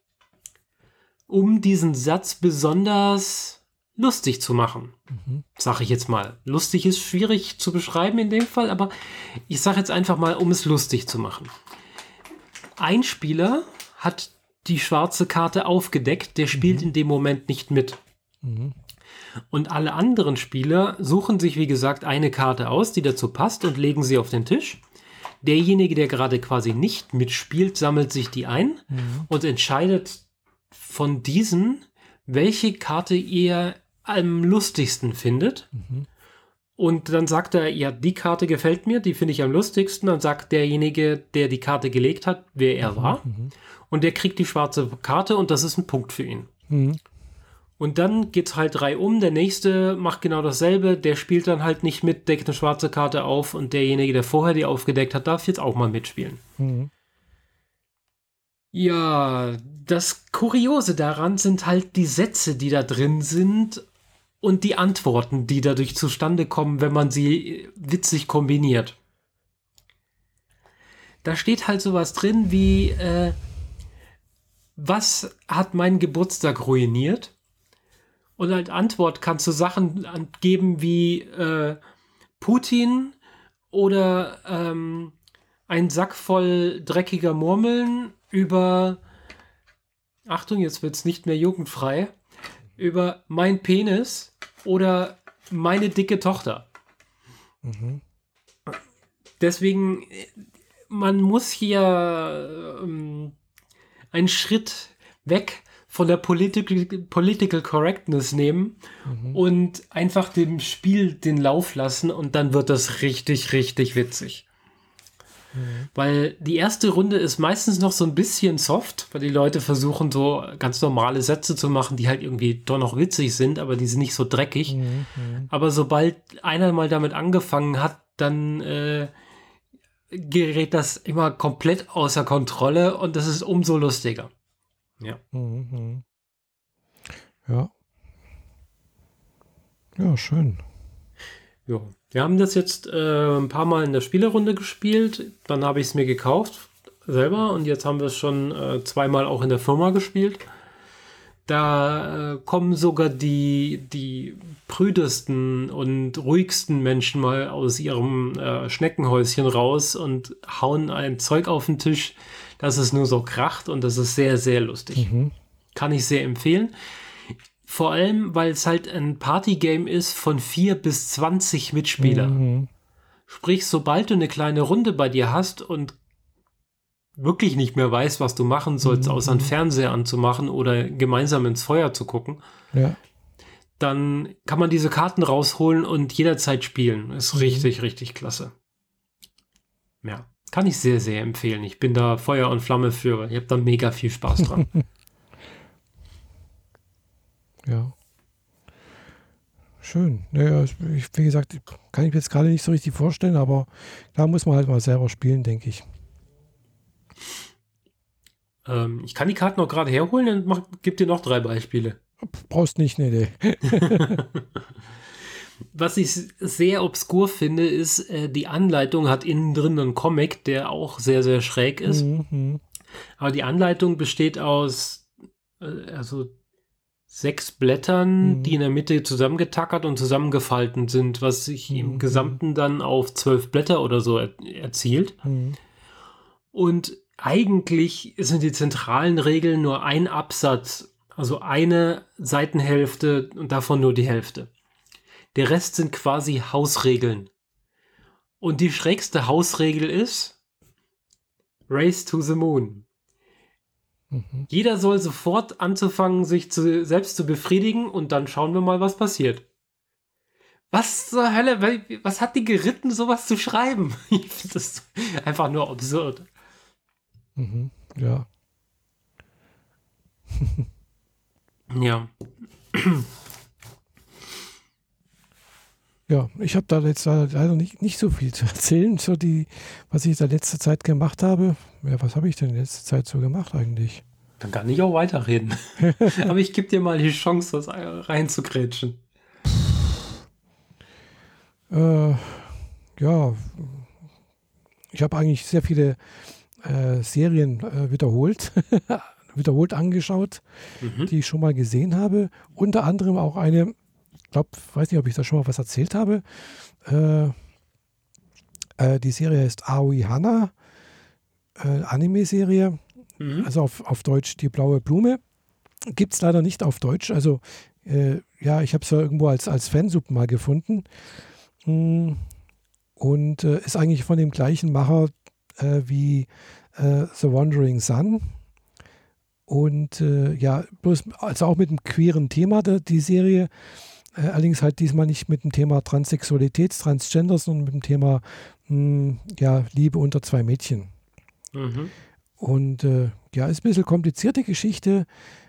um diesen Satz besonders lustig zu machen. Mhm. Sag ich jetzt mal. Lustig ist schwierig zu beschreiben in dem Fall, aber ich sage jetzt einfach mal, um es lustig zu machen. Ein Spieler hat die schwarze Karte aufgedeckt, der spielt mhm. in dem Moment nicht mit. Mhm. Und alle anderen Spieler suchen sich, wie gesagt, eine Karte aus, die dazu passt und legen sie auf den Tisch. Derjenige, der gerade quasi nicht mitspielt, sammelt sich die ein mhm. und entscheidet von diesen, welche Karte ihr am lustigsten findet. Mhm. Und dann sagt er, ja, die Karte gefällt mir, die finde ich am lustigsten. Dann sagt derjenige, der die Karte gelegt hat, wer er mhm. war. Mhm. Und der kriegt die schwarze Karte und das ist ein Punkt für ihn. Mhm. Und dann geht es halt drei um. Der nächste macht genau dasselbe. Der spielt dann halt nicht mit, deckt eine schwarze Karte auf und derjenige, der vorher die aufgedeckt hat, darf jetzt auch mal mitspielen. Mhm. Ja, das Kuriose daran sind halt die Sätze, die da drin sind und die Antworten, die dadurch zustande kommen, wenn man sie witzig kombiniert. Da steht halt sowas drin wie, äh, was hat meinen Geburtstag ruiniert? Und als Antwort kannst du Sachen geben wie äh, Putin oder ähm, ein Sack voll dreckiger Murmeln über, Achtung, jetzt wird es nicht mehr jugendfrei, über mein Penis oder meine dicke Tochter. Mhm. Deswegen, man muss hier ähm, einen Schritt weg von der Political, Political Correctness nehmen mhm. und einfach dem Spiel den Lauf lassen und dann wird das richtig, richtig witzig. Mhm. Weil die erste Runde ist meistens noch so ein bisschen soft, weil die Leute versuchen so ganz normale Sätze zu machen, die halt irgendwie doch noch witzig sind, aber die sind nicht so dreckig. Mhm. mhm. Aber sobald einer mal damit angefangen hat, dann äh, gerät das immer komplett außer Kontrolle und das ist umso lustiger. Ja. Mhm. mhm. Ja. Ja, schön. Ja. Wir haben das jetzt äh, ein paar Mal in der Spielerunde gespielt. Dann habe ich es mir gekauft selber und jetzt haben wir es schon äh, zweimal auch in der Firma gespielt. Da äh, kommen sogar die, die prüdesten und ruhigsten Menschen mal aus ihrem äh, Schneckenhäuschen raus und hauen ein Zeug auf den Tisch, dass es nur so kracht und das ist sehr, sehr lustig. Mhm. Kann ich sehr empfehlen. Vor allem, weil es halt ein Partygame ist von 4 bis 20 Mitspielern. Mhm. Sprich, sobald du eine kleine Runde bei dir hast und wirklich nicht mehr weißt, was du machen sollst, mhm. außer einen Fernseher anzumachen oder gemeinsam ins Feuer zu gucken, ja. dann kann man diese Karten rausholen und jederzeit spielen. Ist mhm. richtig, richtig klasse. Ja, kann ich sehr, sehr empfehlen. Ich bin da Feuer und Flamme für. Ich habe da mega viel Spaß dran. Ja. Schön. Naja, ich, wie gesagt, kann ich mir jetzt gerade nicht so richtig vorstellen, aber da muss man halt mal selber spielen, denke ich. Ähm, ich kann die Karten noch gerade herholen und mach, gib dir noch drei Beispiele. Brauchst nicht, nee, nee. Was ich sehr obskur finde, ist, äh, die Anleitung hat innen drin einen Comic, der auch sehr, sehr schräg ist. Mhm. Aber die Anleitung besteht aus, äh, also sechs Blättern, mhm. die in der Mitte zusammengetackert und zusammengefalten sind, was sich mhm. im Gesamten dann auf zwölf Blätter oder so er erzielt. Mhm. Und eigentlich sind die zentralen Regeln nur ein Absatz, also eine Seitenhälfte und davon nur die Hälfte. Der Rest sind quasi Hausregeln. Und die schrägste Hausregel ist Race to the Moon. Mhm. Jeder soll sofort anzufangen, sich zu, selbst zu befriedigen und dann schauen wir mal, was passiert. Was zur Hölle, was hat die geritten, sowas zu schreiben? Ich finde das einfach nur absurd. Mhm. Ja. ja. Ja, ich habe da jetzt leider nicht, nicht so viel zu erzählen, so die, was ich in der letzten Zeit gemacht habe. Ja, was habe ich denn in letzter Zeit so gemacht eigentlich? Dann kann ich auch weiterreden. Aber ich gebe dir mal die Chance, das reinzugrätschen. Äh, ja, ich habe eigentlich sehr viele äh, Serien äh, wiederholt, wiederholt angeschaut, mhm. die ich schon mal gesehen habe. Unter anderem auch eine glaube, weiß nicht, ob ich da schon mal was erzählt habe. Äh, äh, die Serie heißt Aoi Hana, äh, Anime-Serie, mhm. also auf, auf Deutsch die blaue Blume. Gibt es leider nicht auf Deutsch. Also, äh, ja, ich habe es ja irgendwo als, als Fansub mal gefunden. Mm, und äh, ist eigentlich von dem gleichen Macher äh, wie The Wandering Sun. Und ja, bloß, also auch mit einem queeren Thema, die Serie. Äh, allerdings halt diesmal nicht mit dem Thema Transsexualität, Transgender, sondern mit dem Thema mh, hm, ja, Liebe unter zwei Mädchen. Mhm. Und äh, ja, ist ein bisschen komplizierte Geschichte,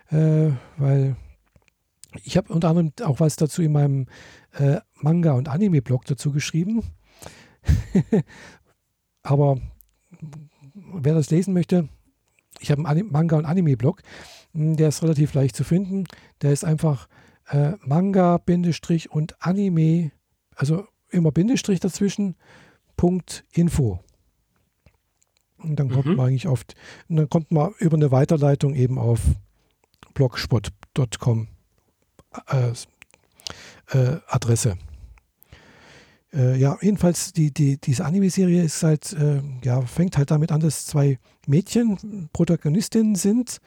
äh, weil ich habe unter anderem auch was dazu in meinem äh, Manga- und Anime-Blog dazu geschrieben. Aber wer das lesen möchte, ich habe einen Manga- und Anime-Blog, hm, der ist relativ leicht zu finden. Der ist einfach äh, Manga, Bindestrich und Anime, also immer Bindestrich dazwischen, Punkt Info. Und dann kommt mhm. man eigentlich oft, und dann kommt man über eine Weiterleitung eben auf blogspot.com äh, äh, Adresse. Äh, ja, jedenfalls die, die, diese Anime-Serie ist halt, äh, ja, fängt halt damit an, dass zwei Mädchen Protagonistinnen sind.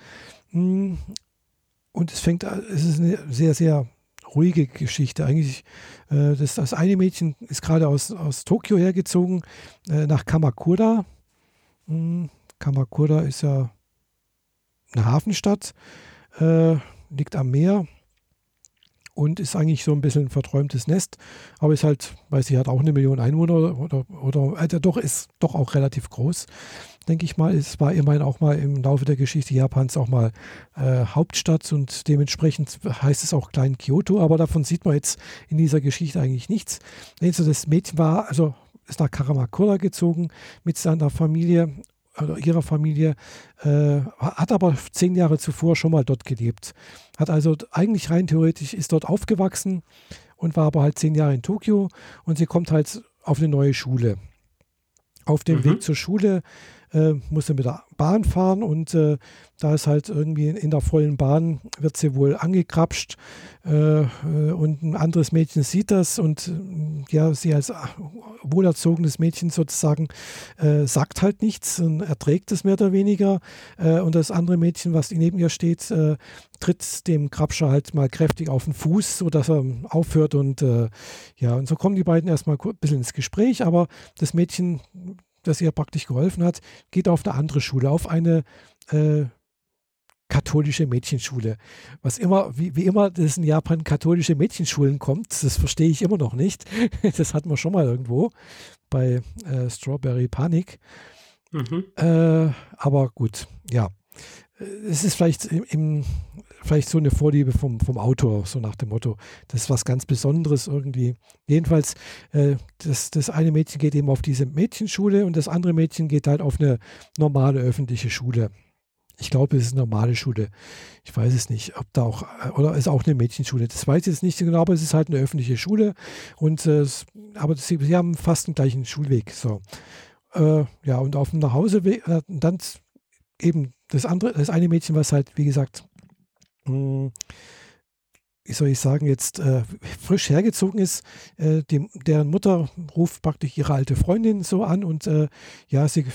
Mh, hm, und es fängt, es ist eine sehr, sehr ruhige Geschichte. Eigentlich, äh, das, das eine Mädchen ist gerade aus, aus Tokio hergezogen, äh, nach Kamakura. Hm, Kamakura ist ja eine Hafenstadt, äh, liegt am Meer. Und ist eigentlich so ein bisschen ein verträumtes Nest, aber ist halt, weil sie hat auch eine Million Einwohner oder, oder also doch ist doch auch relativ groß, denke ich mal. Es war immerhin auch mal im Laufe der Geschichte Japans auch mal äh, Hauptstadt und dementsprechend heißt es auch Klein Kyoto, aber davon sieht man jetzt in dieser Geschichte eigentlich nichts. Also das Mädchen war, also ist nach Karamakura gezogen mit seiner Familie oder ihrer Familie, äh, hat aber zehn Jahre zuvor schon mal dort gelebt. Hat also eigentlich rein theoretisch, ist dort aufgewachsen und war aber halt zehn Jahre in Tokio und sie kommt halt auf eine neue Schule. Auf dem mhm. Weg zur Schule äh, muss sie mit der Bahn fahren und äh, da ist halt irgendwie in der vollen Bahn, wird sie wohl angekrapscht äh, äh und ein anderes Mädchen sieht das und äh, ja, sie als wohlerzogenes Mädchen sozusagen äh, sagt halt nichts und erträgt es mehr oder weniger und das andere Mädchen, was neben ihr steht, tritt dem Krabscher halt mal kräftig auf den Fuß, sodass er aufhört und ja, und so kommen die beiden erstmal ein bisschen ins Gespräch, aber das Mädchen das ihr praktisch geholfen hat, geht auf eine andere Schule, auf eine äh, katholische Mädchenschule. Was immer, wie, wie immer das in Japan katholische Mädchenschulen kommt, das verstehe ich immer noch nicht. Das hatten wir schon mal irgendwo bei äh, Strawberry Panic. Mhm. Äh, aber gut, ja. Es ist vielleicht im, im, vielleicht so eine Vorliebe vom, vom Autor, so nach dem Motto, das ist was ganz Besonderes irgendwie. Jedenfalls, äh, das, das eine Mädchen geht eben auf diese Mädchenschule und das andere Mädchen geht halt auf eine normale öffentliche Schule. Ich glaube, es ist eine normale Schule. Ich weiß es nicht, ob da auch, äh, oder ist auch eine Mädchenschule. Das weiß ich jetzt nicht genau, aber es ist halt eine öffentliche Schule. Und äh, aber sie, sie, haben fast den gleichen Schulweg. So. Äh, ja, und auf dem Nachhauseweg, äh, dann eben das andere, das eine Mädchen, was halt, wie gesagt, mh, wie soll ich sagen, jetzt äh, frisch hergezogen ist, äh, dem, deren Mutter ruft praktisch ihre alte Freundin so an und äh, ja, sie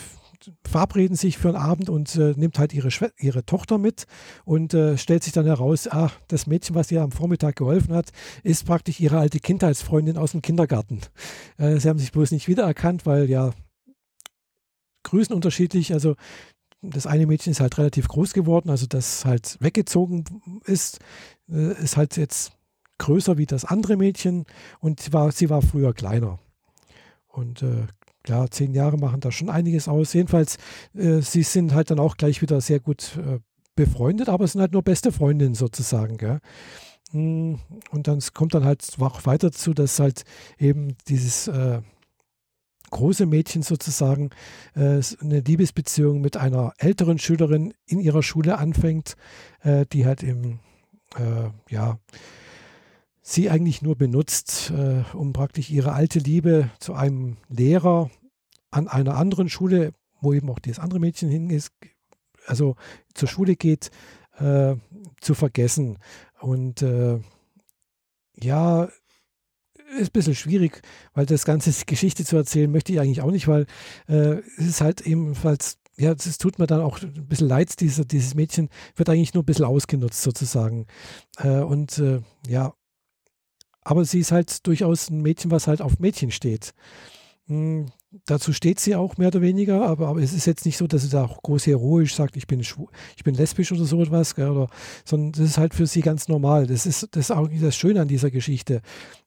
verabreden sich für einen Abend und äh, nimmt halt ihre, ihre Tochter mit und äh, stellt sich dann heraus, ah, das Mädchen, was ihr am Vormittag geholfen hat, ist praktisch ihre alte Kindheitsfreundin aus dem Kindergarten. Äh, sie haben sich bloß nicht wiedererkannt, weil ja Grüßen unterschiedlich, also das eine Mädchen ist halt relativ groß geworden, also das halt weggezogen ist, äh, ist halt jetzt größer wie das andere Mädchen und war, sie war früher kleiner. Und äh, klar, zehn Jahre machen da schon einiges aus. Jedenfalls, äh, sie sind halt dann auch gleich wieder sehr gut äh, befreundet, aber sind halt nur beste Freundinnen sozusagen. Gell? Mm, und dann kommt dann halt auch weiter zu, dass halt eben dieses äh, große Mädchen sozusagen äh, eine Liebesbeziehung mit einer älteren Schülerin in ihrer Schule anfängt, äh, die halt im, äh, ja, sie eigentlich nur benutzt, äh, um praktisch ihre alte Liebe zu einem Lehrer an einer anderen Schule, wo eben auch das andere Mädchen hin ist, also zur Schule geht, zu vergessen. Und ja, ist ein bisschen schwierig, weil das ganze Geschichte zu erzählen möchte ich eigentlich auch nicht, weil äh, es ist halt ebenfalls, ja, es tut mir dann auch ein bisschen leid, diese, dieses Mädchen wird eigentlich nur ein bisschen ausgenutzt sozusagen. Äh, und äh, ja, aber sie ist halt durchaus ein Mädchen, was halt auf Mädchen steht. Hm, dazu steht sie auch mehr oder weniger, aber, aber es ist jetzt nicht so, dass sie da auch groß heroisch sagt, ich bin, ich bin lesbisch oder so etwas, oder, sondern das ist halt für sie ganz normal. Das ist, das ist auch das Schöne an dieser Geschichte.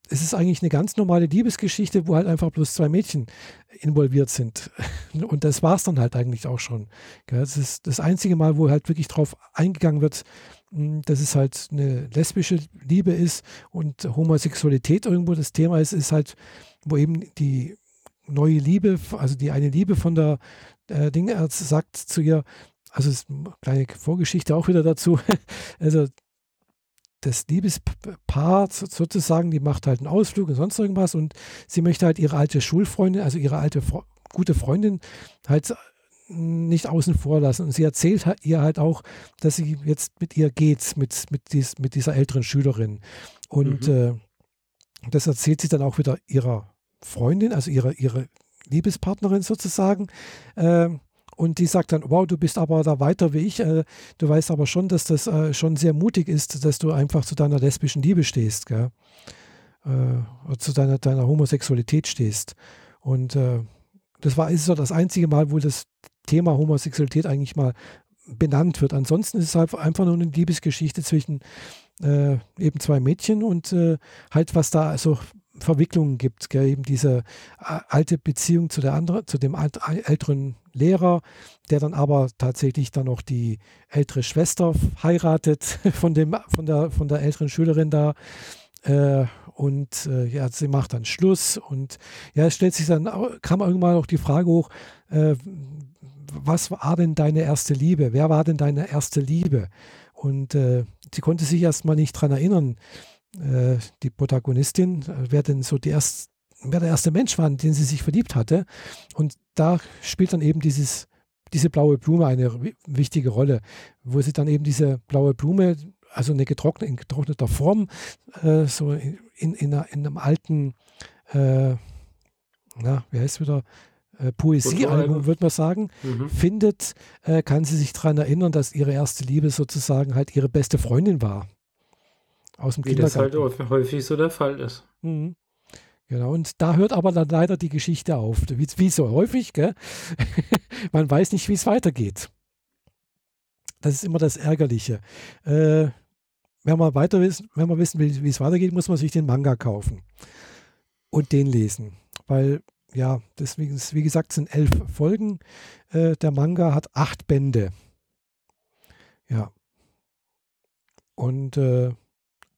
Es ist eigentlich eine ganz normale Liebesgeschichte, wo halt einfach bloß zwei Mädchen involviert sind. Und das war es dann halt eigentlich auch schon. Das ist das einzige Mal, wo halt wirklich drauf eingegangen wird, hm, dass es halt eine lesbische Liebe ist und Homosexualität irgendwo das Thema ist, ist halt, wo eben die neue Liebe, also die eine Liebe von der äh, Dingerz sagt zu ihr, also ist eine kleine Vorgeschichte auch wieder dazu, also das Liebespaar sozusagen, die macht halt einen Ausflug und sonst irgendwas und sie möchte halt ihre alte Schulfreundin, also ihre alte gute Freundin halt nicht außen vor lassen. Und sie erzählt ihr halt auch, dass sie jetzt mit ihr geht, mit, mit, dies, mit dieser älteren Schülerin. Und mhm. äh, das erzählt sie dann auch wieder ihrer Freundin, also ihre, ihre Liebespartnerin sozusagen. Äh, und die sagt dann, wow, du bist aber da weiter wie ich. Äh, du weißt aber schon, dass das äh, schon sehr mutig ist, dass du einfach zu deiner lesbischen Liebe stehst, gell? Äh, zu deiner, deiner Homosexualität stehst. Und äh, das war ist so das einzige Mal, wo das Thema Homosexualität eigentlich mal benannt wird. Ansonsten ist es halt einfach nur eine Liebesgeschichte zwischen äh, eben zwei Mädchen und äh, halt was da also Verwicklungen gibt, gell? eben diese äh, alte Beziehung zu der anderen, zu dem älteren Lehrer, der dann aber tatsächlich dann noch die ältere Schwester heiratet von dem von der von der älteren Schülerin da. Äh, und äh, ja sie macht dann Schluss und ja es stellt sich dann kam irgendwann auch die Frage hoch äh, was war denn deine erste Liebe? Wer war denn deine erste Liebe? Und äh, sie konnte sich erstmal nicht daran erinnern, äh, die Protagonistin, äh, wer denn so die erst, wer der erste Mensch war, in den sie sich verliebt hatte. Und da spielt dann eben dieses, diese blaue Blume eine wichtige Rolle, wo sie dann eben diese blaue Blume, also eine getrocknete, in getrockneter Form, äh, so in, in, in, einem alten, äh, na, wie heißt es wieder, äh, Poesiealbum, würde man sagen, mhm. findet, äh, kann sie sich daran erinnern, dass ihre erste Liebe sozusagen halt ihre beste Freundin war. Aus dem Wie Kindergarten. das halt häufig so der Fall ist. Mhm. Genau, und da hört aber dann leider die Geschichte auf. Wie, wie so häufig, gell? man weiß nicht, wie es weitergeht. Das ist immer das Ärgerliche. Äh, wenn man weiter wissen, wenn man wissen will, wie es weitergeht, muss man sich den Manga kaufen und den lesen. Weil ja, deswegen, wie gesagt, sind elf Folgen. Äh, der Manga hat acht Bände. Ja. Und äh,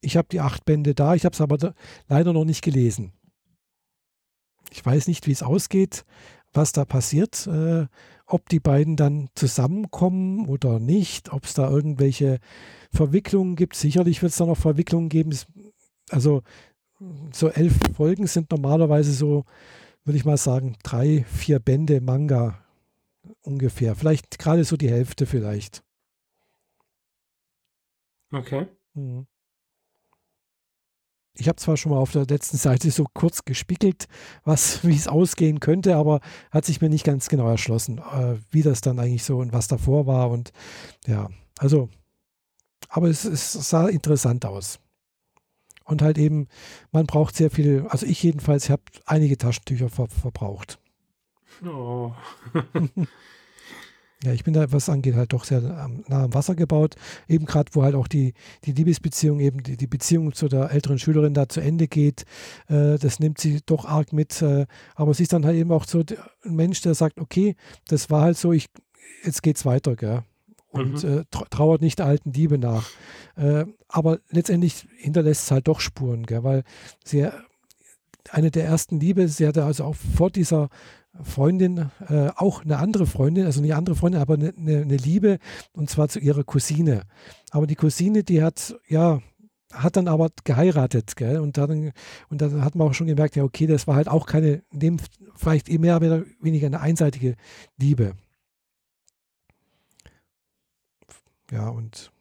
ich habe die acht Bände da, ich habe es aber leider noch nicht gelesen. Ich weiß nicht, wie es ausgeht, was da passiert, äh, ob die beiden dann zusammenkommen oder nicht, ob es da irgendwelche Verwicklungen gibt. Sicherlich wird es da noch Verwicklungen geben. Also so elf Folgen sind normalerweise so würde ich mal sagen, drei, vier Bände Manga ungefähr. Vielleicht gerade so die Hälfte vielleicht. Okay. Mhm. Ich habe zwar schon mal auf der letzten Seite so kurz gespiegelt, was, wie es ausgehen könnte, aber hat sich mir nicht ganz genau erschlossen, äh, wie das dann eigentlich so und was davor war. Und ja, also, aber es, es sah interessant aus. Und halt eben, man braucht sehr viel, also ich jedenfalls habe einige Taschentücher ver verbraucht. Oh. ja, ich bin da, was angeht, halt doch sehr nah am Wasser gebaut. Eben gerade, wo halt auch die, die Liebesbeziehung, eben die, die Beziehung zu der älteren Schülerin da zu Ende geht. Äh, das nimmt sie doch arg mit. Äh, aber sie ist dann halt eben auch so ein Mensch, der sagt, okay, das war halt so, ich, jetzt geht's weiter, gell und mhm. äh, trauert nicht der alten Liebe nach. Äh, aber letztendlich hinterlässt es halt doch Spuren, gell, weil sie eine der ersten Liebe, sie hatte also auch vor dieser Freundin äh, auch eine andere Freundin, also eine andere Freundin, aber eine, eine, Liebe und zwar zu ihrer Cousine. Aber die Cousine, die hat, ja, hat dann aber geheiratet, gell? Und dann, und dann hat man auch schon gemerkt, ja, okay, das war halt auch keine, dem vielleicht mehr oder weniger eine einseitige Liebe. Ja, und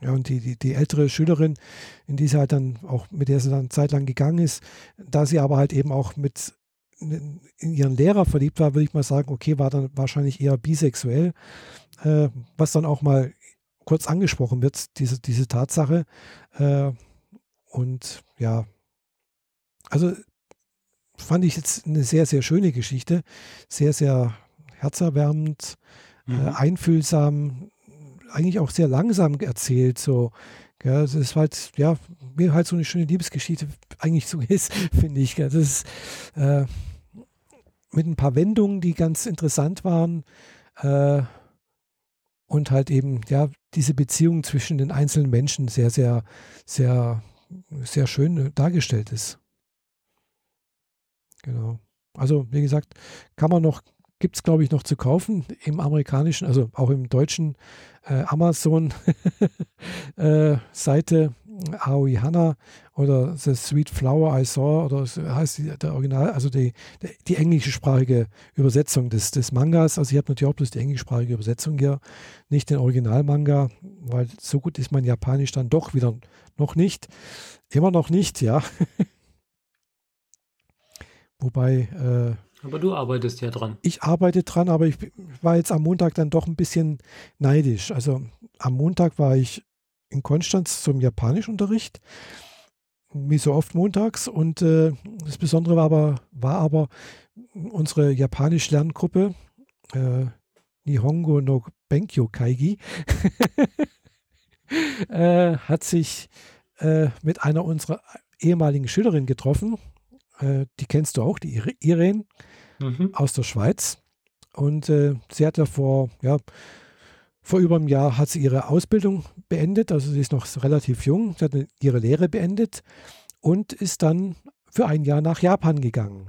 ja, und die, die, die ältere Schülerin, in die sie halt dann auch, mit der sie dann zeitlang gegangen ist, da sie aber halt eben auch mit in ihren Lehrer verliebt war, würde ich mal sagen, okay, war dann wahrscheinlich eher bisexuell, äh, was dann auch mal kurz angesprochen wird, diese, diese Tatsache. Äh, und ja, also fand ich jetzt eine sehr, sehr schöne Geschichte, sehr, sehr herzerwärmend, äh, mhm. äh, einfühlsam, eigentlich auch sehr langsam erzählt. So. Ja, es ist halt, ja, mir halt so eine schöne Liebesgeschichte eigentlich so ist, finde ich. Das ist äh, mit ein paar Wendungen, die ganz interessant waren. Äh, und halt eben, ja, diese Beziehung zwischen den einzelnen Menschen sehr, sehr, sehr, sehr schön dargestellt ist. Genau. Also, wie gesagt, kann man noch gibt es, glaube ich, noch zu kaufen im amerikanischen, also auch im deutschen äh, Amazon-Seite. äh, Aoi Hana oder The Sweet Flower I Saw oder so heißt der Original, also die, die englischsprachige Übersetzung des, des Mangas. Also ich habe natürlich auch bloß die englischsprachige Übersetzung hier, nicht den Originalmanga, weil so gut ist mein Japanisch dann doch wieder noch nicht. Immer noch nicht, ja. Wobei äh, aber du arbeitest ja dran. Ich arbeite dran, aber ich war jetzt am Montag dann doch ein bisschen neidisch. Also am Montag war ich in Konstanz zum Japanischunterricht, wie so oft montags. Und äh, das Besondere war aber, war aber unsere Japanisch-Lerngruppe, äh, Nihongo no Benkyo Kaigi. äh, hat sich äh, mit einer unserer ehemaligen Schülerinnen getroffen. Äh, die kennst du auch, die Irene mhm. aus der Schweiz. Und äh, sie hat ja vor, ja, vor über einem Jahr hat sie ihre Ausbildung beendet, also sie ist noch relativ jung, sie hat ihre Lehre beendet und ist dann für ein Jahr nach Japan gegangen.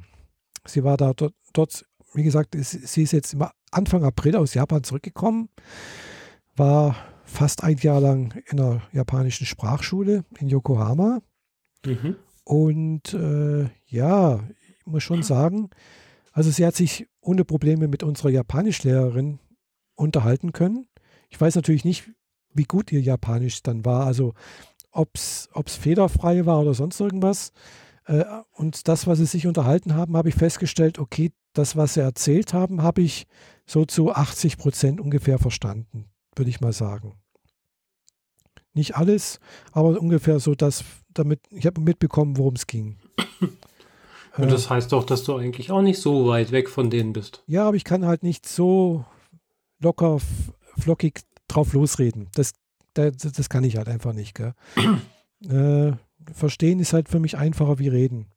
Sie war da dort, dort wie gesagt, sie ist jetzt Anfang April aus Japan zurückgekommen, war fast ein Jahr lang in einer japanischen Sprachschule in Yokohama. Mhm. Und äh, ja, ich muss schon sagen, also sie hat sich ohne Probleme mit unserer Japanischlehrerin unterhalten können. Ich weiß natürlich nicht, wie gut ihr Japanisch dann war, also ob es fehlerfrei war oder sonst irgendwas. Äh, und das, was sie sich unterhalten haben, habe ich festgestellt, okay, das, was sie erzählt haben, habe ich so zu 80 Prozent ungefähr verstanden, würde ich mal sagen. Nicht alles, aber ungefähr so, dass damit, ich habe mitbekommen, worum es ging. Und das heißt doch, dass du eigentlich auch nicht so weit weg von denen bist. Ja, aber ich kann halt nicht so locker, flockig drauf losreden. Das, das, das kann ich halt einfach nicht. äh, verstehen ist halt für mich einfacher wie reden.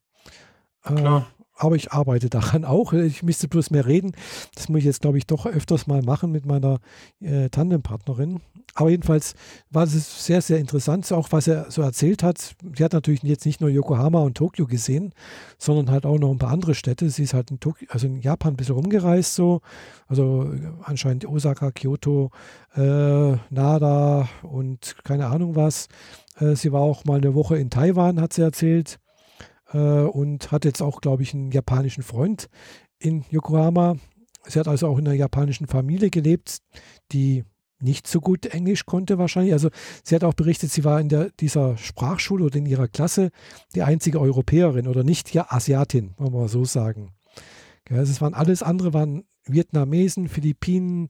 Äh, Klar aber ich arbeite daran auch. Ich müsste bloß mehr reden. Das muss ich jetzt, glaube ich, doch öfters mal machen mit meiner äh, Tandempartnerin. Aber jedenfalls war es sehr, sehr interessant, auch was er so erzählt hat. Sie hat natürlich jetzt nicht nur Yokohama und Tokio gesehen, sondern halt auch noch ein paar andere Städte. Sie ist halt in, Tokio, also in Japan ein bisschen rumgereist, so. Also anscheinend Osaka, Kyoto, äh, Nada und keine Ahnung was. Äh, sie war auch mal eine Woche in Taiwan, hat sie erzählt äh, und hat jetzt auch, glaube ich, einen japanischen Freund in Yokohama. Sie hat also auch in einer japanischen Familie gelebt, die nicht so gut Englisch konnte wahrscheinlich. Also sie hat auch berichtet, sie war in der, dieser Sprachschule oder in ihrer Klasse die einzige Europäerin oder nicht ja Asiatin, wollen wir mal so sagen. Also es waren alles andere, waren Vietnamesen, Philippinen,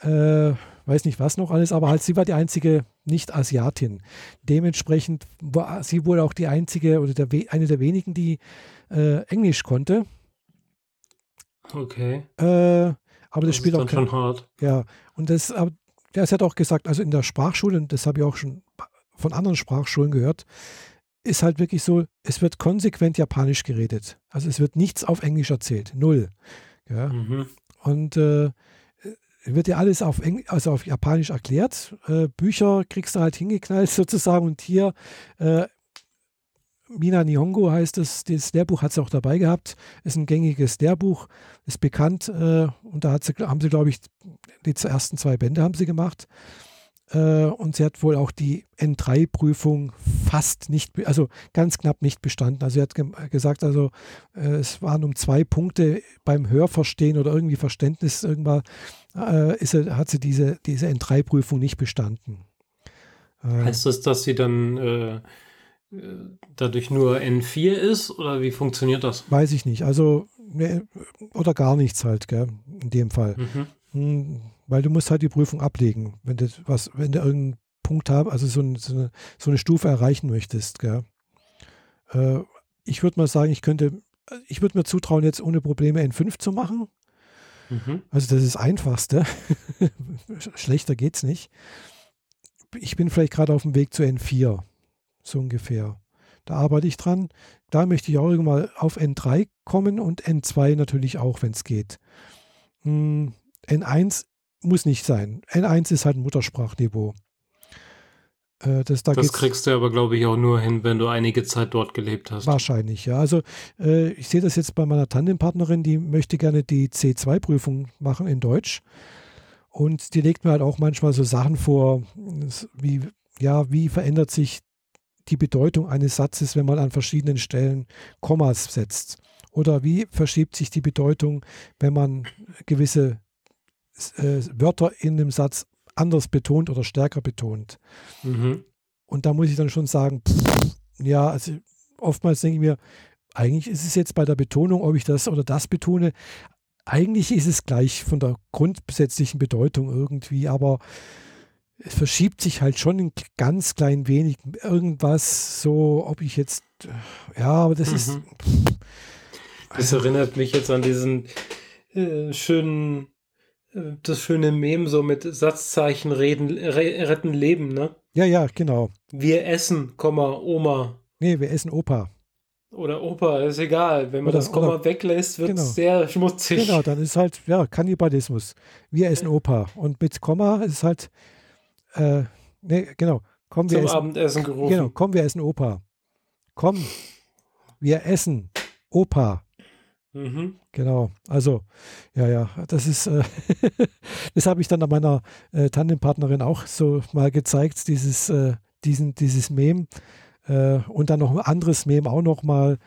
äh, weiß nicht was noch alles, aber halt sie war die einzige Nicht-Asiatin. Dementsprechend war sie wohl auch die einzige oder der, eine der wenigen, die äh, Englisch konnte. Okay. Äh, aber das, das spielt auch kein, schon hart. Ja, und das, aber, ja, sie hat auch gesagt, also in der Sprachschule, und das habe ich auch schon von anderen Sprachschulen gehört, ist halt wirklich so, es wird konsequent Japanisch geredet. Also es wird nichts auf Englisch erzählt. Null. Ja. Mhm. Und äh, wird ja alles auf, Eng also auf Japanisch erklärt. Äh, Bücher kriegst du halt hingeknallt sozusagen. Und hier, äh, Mina Nihongo heißt es, das Lehrbuch hat sie auch dabei gehabt. Ist ein gängiges Lehrbuch, ist bekannt. Äh, und da sie, haben sie, glaube ich, die ersten zwei Bände haben sie gemacht. Äh, und sie hat wohl auch die N3-Prüfung fast nicht, also ganz knapp nicht bestanden. Also sie hat ge gesagt, also äh, es waren um zwei Punkte beim Hörverstehen oder irgendwie Verständnis irgendwann äh, ist, hat sie diese, diese N3-Prüfung nicht bestanden. Äh, heißt das, dass sie dann äh, dadurch nur N4 ist oder wie funktioniert das? Weiß ich nicht. Also ne, oder gar nichts halt, gell, in dem Fall. Mhm. Hm, weil du musst halt die Prüfung ablegen, wenn du was, wenn du irgendeinen Punkt hast, also so, ein, so, eine, so, eine, Stufe erreichen möchtest. Gell? Äh, ich würde mal sagen, ich könnte, ich würde mir zutrauen, jetzt ohne Probleme N5 zu machen. Mhm. Also das ist das Einfachste. Schlechter geht's nicht. Ich bin vielleicht gerade auf dem Weg zu N4, so ungefähr. Da arbeite ich dran. Da möchte ich auch irgendwann auf N3 kommen und N2 natürlich auch, wenn es geht. Hm, N1 muss nicht sein. N1 ist halt ein Muttersprachniveau. Äh, das, da das kriegst du aber, glaube ich, auch nur hin, wenn du einige Zeit dort gelebt hast. Wahrscheinlich, ja. Also äh, ich sehe das jetzt bei meiner Tandempartnerin, die möchte gerne die C2-Prüfung machen in Deutsch. Und die legt mir halt auch manchmal so Sachen vor, wie, ja, wie verändert sich die Bedeutung eines Satzes, wenn man an verschiedenen Stellen Kommas setzt? Oder wie verschiebt sich die Bedeutung, wenn man gewisse äh, Wörter in dem Satz anders betont oder stärker betont. Mhm. Und da muss ich dann schon sagen, pff, ja, also oftmals denke ich mir, eigentlich ist es jetzt bei der Betonung, ob ich das oder das betone, eigentlich ist es gleich von der grundsätzlichen Bedeutung irgendwie, aber es verschiebt sich halt schon ein ganz klein wenig irgendwas, so ob ich jetzt, ja, aber das mhm. ist. Pff, das erinnert mich jetzt an diesen äh, schönen das schöne Mem so mit Satzzeichen reden, re retten Leben, ne? Ja, ja, genau. Wir essen, Komma, Oma. Nee, wir essen Opa. Oder Opa, ist egal. Wenn man Oder- das Komma oder- weglässt, wird es genau. sehr schmutzig. Genau, dann ist halt, ja, Kannibalismus. Wir essen Opa. Und mit Komma ist halt, äh, nee, genau, komm, wir Zum essen, Abendessen gerufen. genau, komm, wir essen Opa. Komm, wir essen Opa. Mhm. Genau, also, ja, ja, das ist, äh, das habe ich dann an meiner äh, Tandempartnerin auch so mal gezeigt, dieses, äh, diesen, dieses Mem. Äh, und dann noch ein anderes Mem auch noch mal.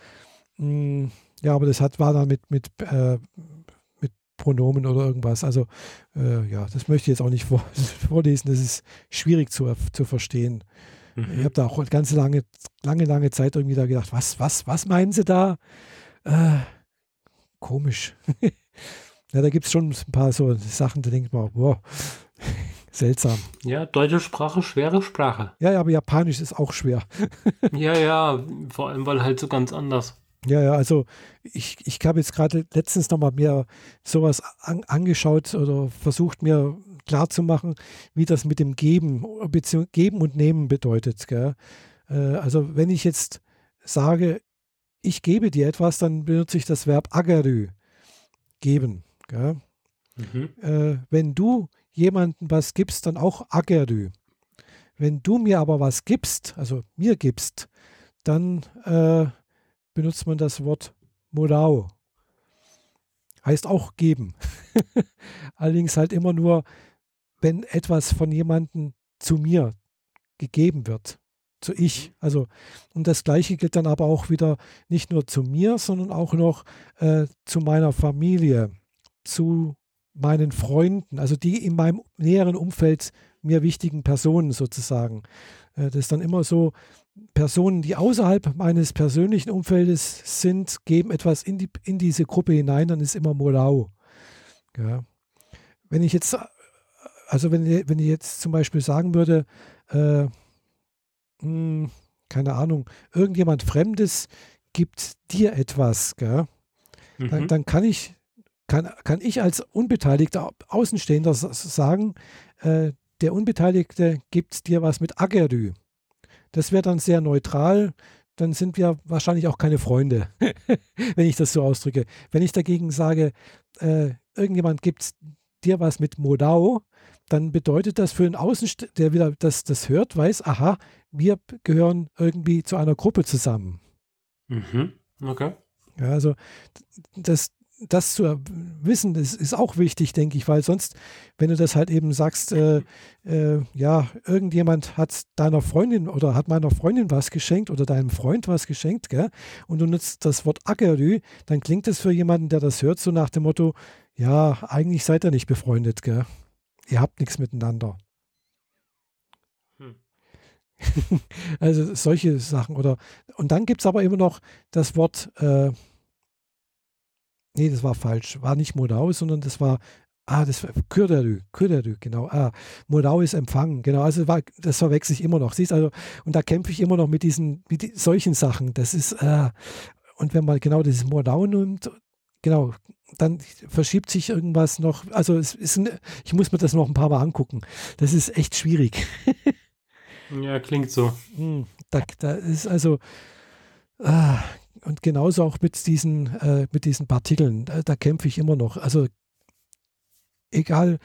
Mh, ja, aber das hat, war dann mit, mit, äh, mit Pronomen oder irgendwas. Also, äh, ja, das möchte ich jetzt auch nicht vor, vorlesen. Das ist schwierig zu, zu verstehen. Ich Mhm. habe da auch ganz lange, lange, lange Zeit irgendwie da gedacht, was, was, was meinen Sie da? Äh, komisch. ja, da gibt es schon ein paar so Sachen, da denkt man, wow, seltsam. Ja, deutsche Sprache, schwere Sprache. Ja, ja, aber Japanisch ist auch schwer. ja, ja, vor allem, weil halt so ganz anders. Ja, ja, also ich, ich habe jetzt gerade letztens nochmal mir sowas an, angeschaut oder versucht mir klarzumachen, wie das mit dem Geben, beziehungsweise Geben und Nehmen bedeutet. Gell? Äh, also wenn ich jetzt sage, ich gebe dir etwas, dann benutze ich das Verb agarü, geben. Gell? Mhm. Äh, wenn du jemandem was gibst, dann auch agarü. Wenn du mir aber was gibst, also mir gibst, dann äh, benutzt man das Wort morau. Heißt auch geben. Allerdings halt immer nur, wenn etwas von jemandem zu mir gegeben wird. Zu ich. Also, und das Gleiche gilt dann aber auch wieder nicht nur zu mir, sondern auch noch äh, zu meiner Familie, zu meinen Freunden, also die in meinem näheren Umfeld mir wichtigen Personen sozusagen. Äh, das ist dann immer so, Personen, die außerhalb meines persönlichen Umfeldes sind, geben etwas in, die, in diese Gruppe hinein, dann ist immer Molau. Ja. Wenn ich jetzt, also wenn, wenn ich jetzt zum Beispiel sagen würde, äh, mh, keine Ahnung, irgendjemand Fremdes gibt dir etwas, gell? Dann, Mhm. dann kann ich, kann, kann ich als Unbeteiligter Außenstehender sagen, äh, der Unbeteiligte gibt dir was mit Agerü. Das wäre dann sehr neutral, dann sind wir wahrscheinlich auch keine Freunde, wenn ich das so ausdrücke. Wenn ich dagegen sage, äh, irgendjemand gibt dir was mit Modau, dann bedeutet das für einen Außenstehender, der wieder das, das hört, weiß, aha, wir gehören irgendwie zu einer Gruppe zusammen. Mhm. Okay. Ja, also das, das zu wissen, das ist auch wichtig, denke ich, weil sonst, wenn du das halt eben sagst, äh, äh, ja, irgendjemand hat deiner Freundin oder hat meiner Freundin was geschenkt oder deinem Freund was geschenkt, gell, und du nutzt das Wort Ackerü, dann klingt es für jemanden, der das hört, so nach dem Motto, ja, eigentlich seid ihr nicht befreundet, gell. Ihr habt nichts miteinander. Hm. also solche Sachen. Oder und dann gibt es aber immer noch das Wort, äh, nee, das war falsch, war nicht Modau, sondern das war, ah, das war Kürderü, Kürderü, genau. Ah, Modau ist empfangen, genau. Also war, das verwechsel ich immer noch. Siehst also, und da kämpfe ich immer noch mit diesen, mit die, solchen Sachen. Das ist, äh, und wenn man genau dieses Modau nimmt, genau, dann verschiebt sich irgendwas noch. Also es ist, ein, ich muss mir das noch ein paar Mal angucken. Das ist echt schwierig. Ja, klingt so. Hm, Da, da ist also ah, und genauso auch mit diesen äh, mit diesen Partikeln. Da, da kämpfe ich immer noch. Also egal,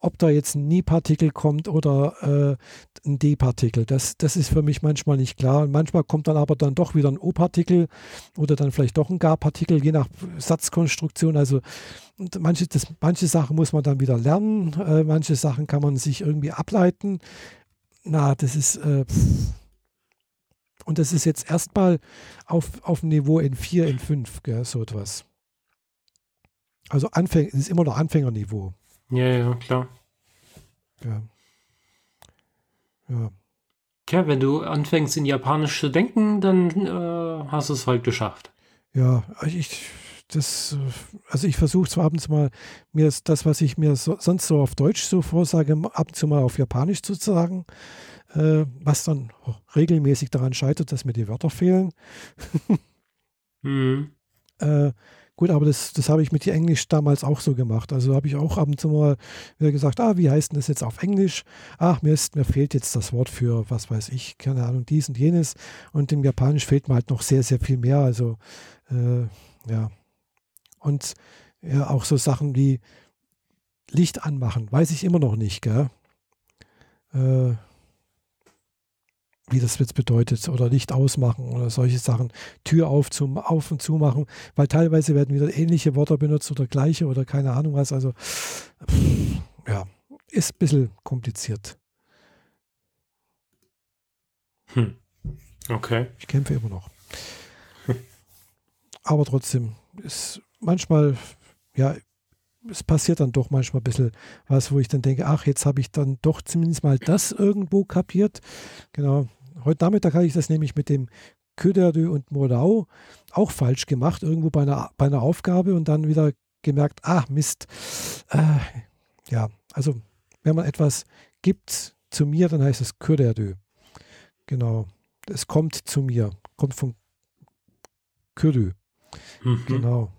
ob da jetzt ein Nie-Partikel kommt oder äh, ein D-Partikel, das, das ist für mich manchmal nicht klar. Und manchmal kommt dann aber dann doch wieder ein O-Partikel oder dann vielleicht doch ein Gar-Partikel, je nach Satzkonstruktion. Also manche, das, manche Sachen muss man dann wieder lernen, äh, manche Sachen kann man sich irgendwie ableiten. Na, das ist äh, pff. Und das ist jetzt erstmal auf, auf dem Niveau N4, N5, gell, so etwas. Also Anfäng, es ist immer noch Anfängerniveau. Ja, ja, klar. Ja. Ja. Tja, wenn du anfängst in Japanisch zu denken, dann äh, hast du es halt geschafft. Ja, ich, das, also ich versuche zwar abends mal, mir das, was ich mir so, sonst so auf Deutsch so vorsage, ab und zu mal auf Japanisch zu sagen, äh, was dann regelmäßig daran scheitert, dass mir die Wörter fehlen. Mhm. Äh, Gut, aber das, das habe ich mit Englisch damals auch so gemacht. Also habe ich auch ab und zu mal wieder gesagt, ah, wie heißt denn das jetzt auf Englisch? Ach, mir, ist, mir fehlt jetzt das Wort für, was weiß ich, keine Ahnung, dies und jenes. Und im Japanisch fehlt mir halt noch sehr, sehr viel mehr. Also, äh, ja. Und ja, auch so Sachen wie Licht anmachen, weiß ich immer noch nicht, gell? Äh, wie das jetzt bedeutet oder Licht ausmachen oder solche Sachen, Tür auf, zum, auf und zu machen, weil teilweise werden wieder ähnliche Worte benutzt oder gleiche oder keine Ahnung was. Also ja, ist ein bisschen kompliziert. Hm. Okay. Ich kämpfe immer noch. Aber trotzdem ist manchmal, ja, es passiert dann doch manchmal ein bisschen was, wo ich dann denke, ach, jetzt habe ich dann doch zumindest mal das irgendwo kapiert. Genau, Heute Nachmittag habe ich das nämlich mit dem Köderö und Molau auch falsch gemacht, irgendwo bei einer, bei einer Aufgabe und dann wieder gemerkt, ah, Mist. Äh, ja, also wenn man etwas gibt zu mir, dann heißt es Köderö. Genau. Es kommt zu mir. Kommt von Ködö. Mhm. Genau.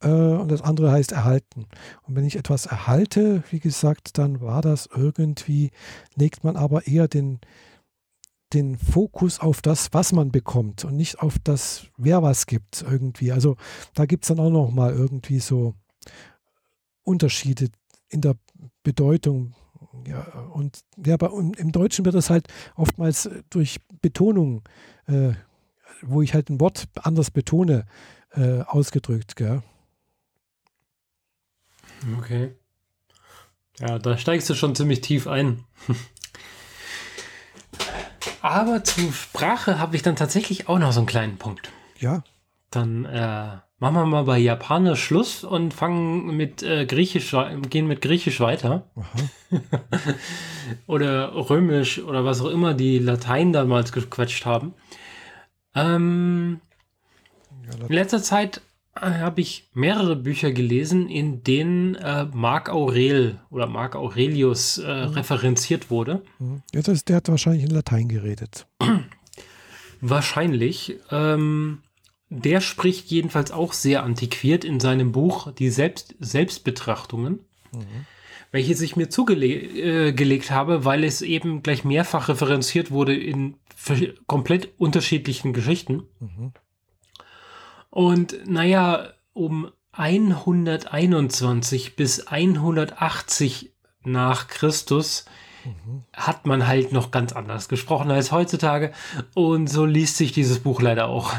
Äh, und das andere heißt erhalten. Und wenn ich etwas erhalte, wie gesagt, dann war das irgendwie, legt man aber eher den, den Fokus auf das, was man bekommt und nicht auf das, wer was gibt irgendwie. Also da gibt es dann auch noch mal irgendwie so Unterschiede in der Bedeutung. Ja, und ja, bei, im Deutschen wird das halt oftmals durch Betonung, äh, wo ich halt ein Wort anders betone, äh, ausgedrückt. Gell? Okay. Ja, da steigst du schon ziemlich tief ein. Aber zur Sprache habe ich dann tatsächlich auch noch so einen kleinen Punkt. Ja. Dann äh, machen wir mal bei Japanisch Schluss und fangen mit äh, Griechisch, gehen mit Griechisch weiter. oder Römisch oder was auch immer die Latein damals gequetscht haben. Ähm, ja, in letzter Zeit habe ich mehrere Bücher gelesen, in denen äh, Marc Aurel oder Marc Aurelius äh, mhm. referenziert wurde. Mhm. Ja, das, der hat wahrscheinlich in Latein geredet. Wahrscheinlich. Ähm, der spricht jedenfalls auch sehr antiquiert in seinem Buch Die Selbst Selbstbetrachtungen, mhm. welches ich mir zugelegt äh, habe, weil es eben gleich mehrfach referenziert wurde in komplett unterschiedlichen Geschichten. Mhm. Und naja, um 121 bis 180 nach Christus mhm. hat man halt noch ganz anders gesprochen als heutzutage. Und so liest sich dieses Buch leider auch.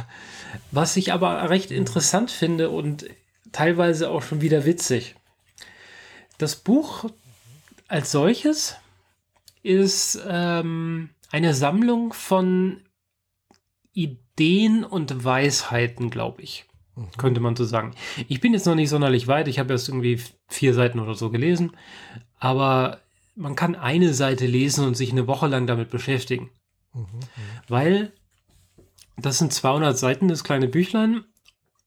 Was ich aber recht interessant finde und teilweise auch schon wieder witzig. Das Buch als solches ist ähm, eine Sammlung von Ideen Ideen und Weisheiten, glaube ich. Mhm. Könnte man so sagen. Ich bin jetzt noch nicht sonderlich weit. Ich habe erst irgendwie vier Seiten oder so gelesen. Aber man kann eine Seite lesen und sich eine Woche lang damit beschäftigen. Mhm. Weil das sind 200 Seiten, das kleine Büchlein.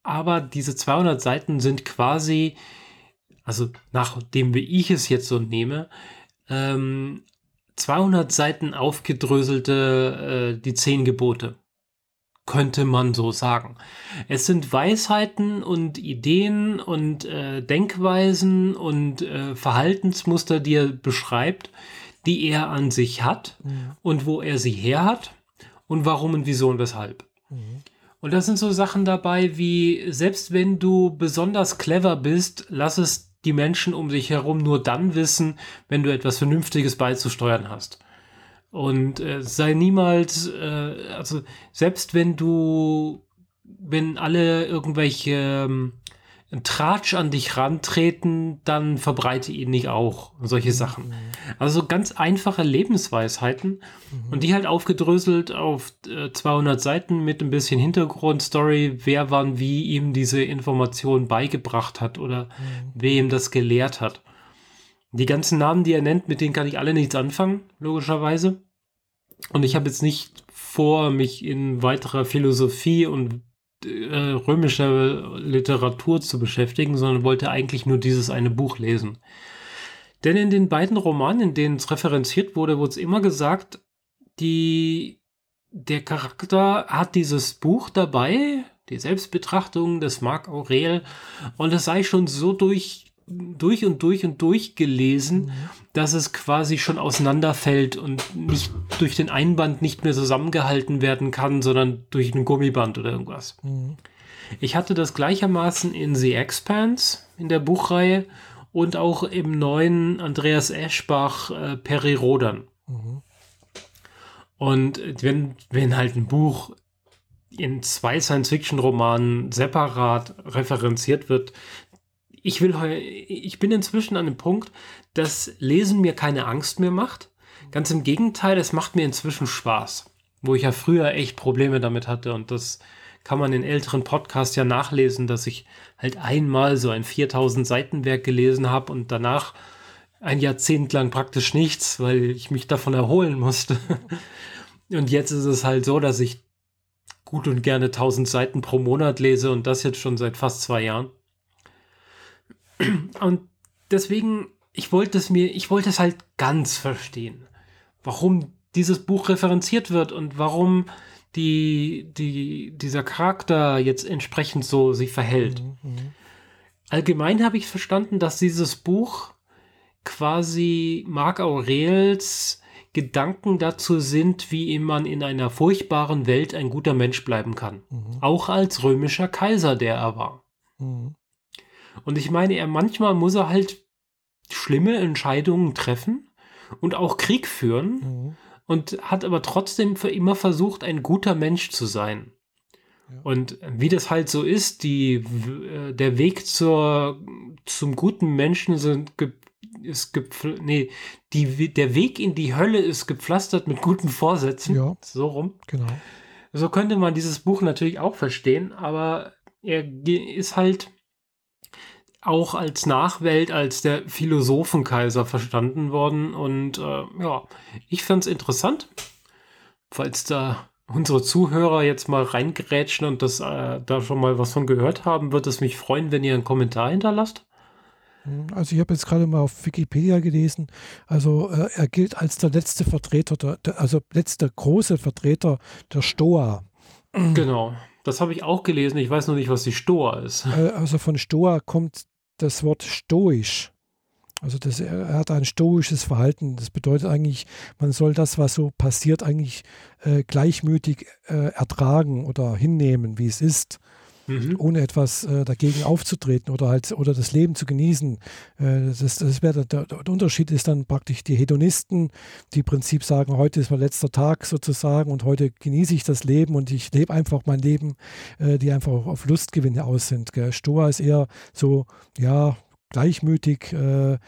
Aber diese 200 Seiten sind quasi, also nachdem wie ich es jetzt so nehme, ähm, 200 Seiten aufgedröselte äh, die zehn Gebote könnte man so sagen. Es sind Weisheiten und Ideen und äh, Denkweisen und äh, Verhaltensmuster, die er beschreibt, die er an sich hat mhm. und wo er sie her hat und warum und wieso und weshalb. Mhm. Und da sind so Sachen dabei wie, selbst wenn du besonders clever bist, lass es die Menschen um dich herum nur dann wissen, wenn du etwas Vernünftiges beizusteuern hast. Und äh, sei niemals, äh, also selbst wenn du, wenn alle irgendwelche ähm, Tratsch an dich rantreten, dann verbreite ihn nicht auch. Solche mhm. Sachen. Also ganz einfache Lebensweisheiten mhm. und die halt aufgedröselt auf äh, 200 Seiten mit ein bisschen Hintergrundstory, wer wann wie ihm diese Information beigebracht hat oder mhm. wer ihm das gelehrt hat. Die ganzen Namen, die er nennt, mit denen kann ich alle nichts anfangen, logischerweise. Und ich habe jetzt nicht vor, mich in weiterer Philosophie und äh, römischer Literatur zu beschäftigen, sondern wollte eigentlich nur dieses eine Buch lesen. Denn in den beiden Romanen, in denen es referenziert wurde, wurde es immer gesagt, die, der Charakter hat dieses Buch dabei, die Selbstbetrachtung des Marc Aurel, und es sei schon so durch durch und durch und durch gelesen, mhm. dass es quasi schon auseinanderfällt und nicht durch den Einband nicht mehr zusammengehalten werden kann, sondern durch ein Gummiband oder irgendwas. Mhm. Ich hatte das gleichermaßen in The Expanse in der Buchreihe und auch im neuen Andreas Eschbach äh, Peri Rodan. Mhm. Und wenn, wenn halt ein Buch in zwei Science-Fiction-Romanen separat referenziert wird, ich will ich bin inzwischen an dem Punkt, dass Lesen mir keine Angst mehr macht. Ganz im Gegenteil, es macht mir inzwischen Spaß. Wo ich ja früher echt Probleme damit hatte und das kann man in älteren Podcasts ja nachlesen, dass ich halt einmal so ein 4000 Seiten Werk gelesen habe und danach ein Jahrzehnt lang praktisch nichts, weil ich mich davon erholen musste. Und jetzt ist es halt so, dass ich gut und gerne 1000 Seiten pro Monat lese und das jetzt schon seit fast zwei Jahren. Und deswegen, ich wollte es mir, ich wollte es halt ganz verstehen, warum dieses Buch referenziert wird und warum die, die, dieser Charakter jetzt entsprechend so sich verhält. Mhm, mhm. Allgemein habe ich verstanden, dass dieses Buch quasi Marc Aurels Gedanken dazu sind, wie man in einer furchtbaren Welt ein guter Mensch bleiben kann. Mhm. Auch als römischer Kaiser, der er war. Mhm. Und ich meine, er manchmal muss er halt schlimme Entscheidungen treffen und auch Krieg führen mhm. und hat aber trotzdem für immer versucht, ein guter Mensch zu sein. Ja. Und wie das halt so ist, die, äh, der Weg zur, zum guten Menschen sind, ist nee, die, der Weg in die Hölle ist gepflastert mit guten Vorsätzen. Ja. So rum. Genau. So könnte man dieses Buch natürlich auch verstehen, aber er ist halt auch als Nachwelt, als der Philosophenkaiser verstanden worden. Und äh, ja, ich fand es interessant, falls da unsere Zuhörer jetzt mal reingerätschen und das äh, da schon mal was von gehört haben, würde es mich freuen, wenn ihr einen Kommentar hinterlasst. Hm, also ich habe jetzt gerade mal auf Wikipedia gelesen, also äh, er gilt als der letzte Vertreter, der, der, also letzter große Vertreter der Stoa. Genau, das habe ich auch gelesen. Ich weiß nur nicht, was die Stoa ist. Äh, also von Stoa kommt das Wort stoisch. Also das, er hat ein stoisches Verhalten. Das bedeutet eigentlich, man soll das, was so passiert, eigentlich äh, gleichmütig äh, ertragen oder hinnehmen, wie es ist mhm. ohne etwas äh, dagegen aufzutreten oder halt oder das Leben zu genießen. Äh, das, das wäre der, der, Unterschied ist dann praktisch die Hedonisten, die im Prinzip sagen, heute ist mein letzter Tag sozusagen und heute genieße ich das Leben und ich lebe einfach mein Leben, äh, die einfach auf Lustgewinne aus sind. Gell. Stoa ist eher so, ja, gleichmütig äh,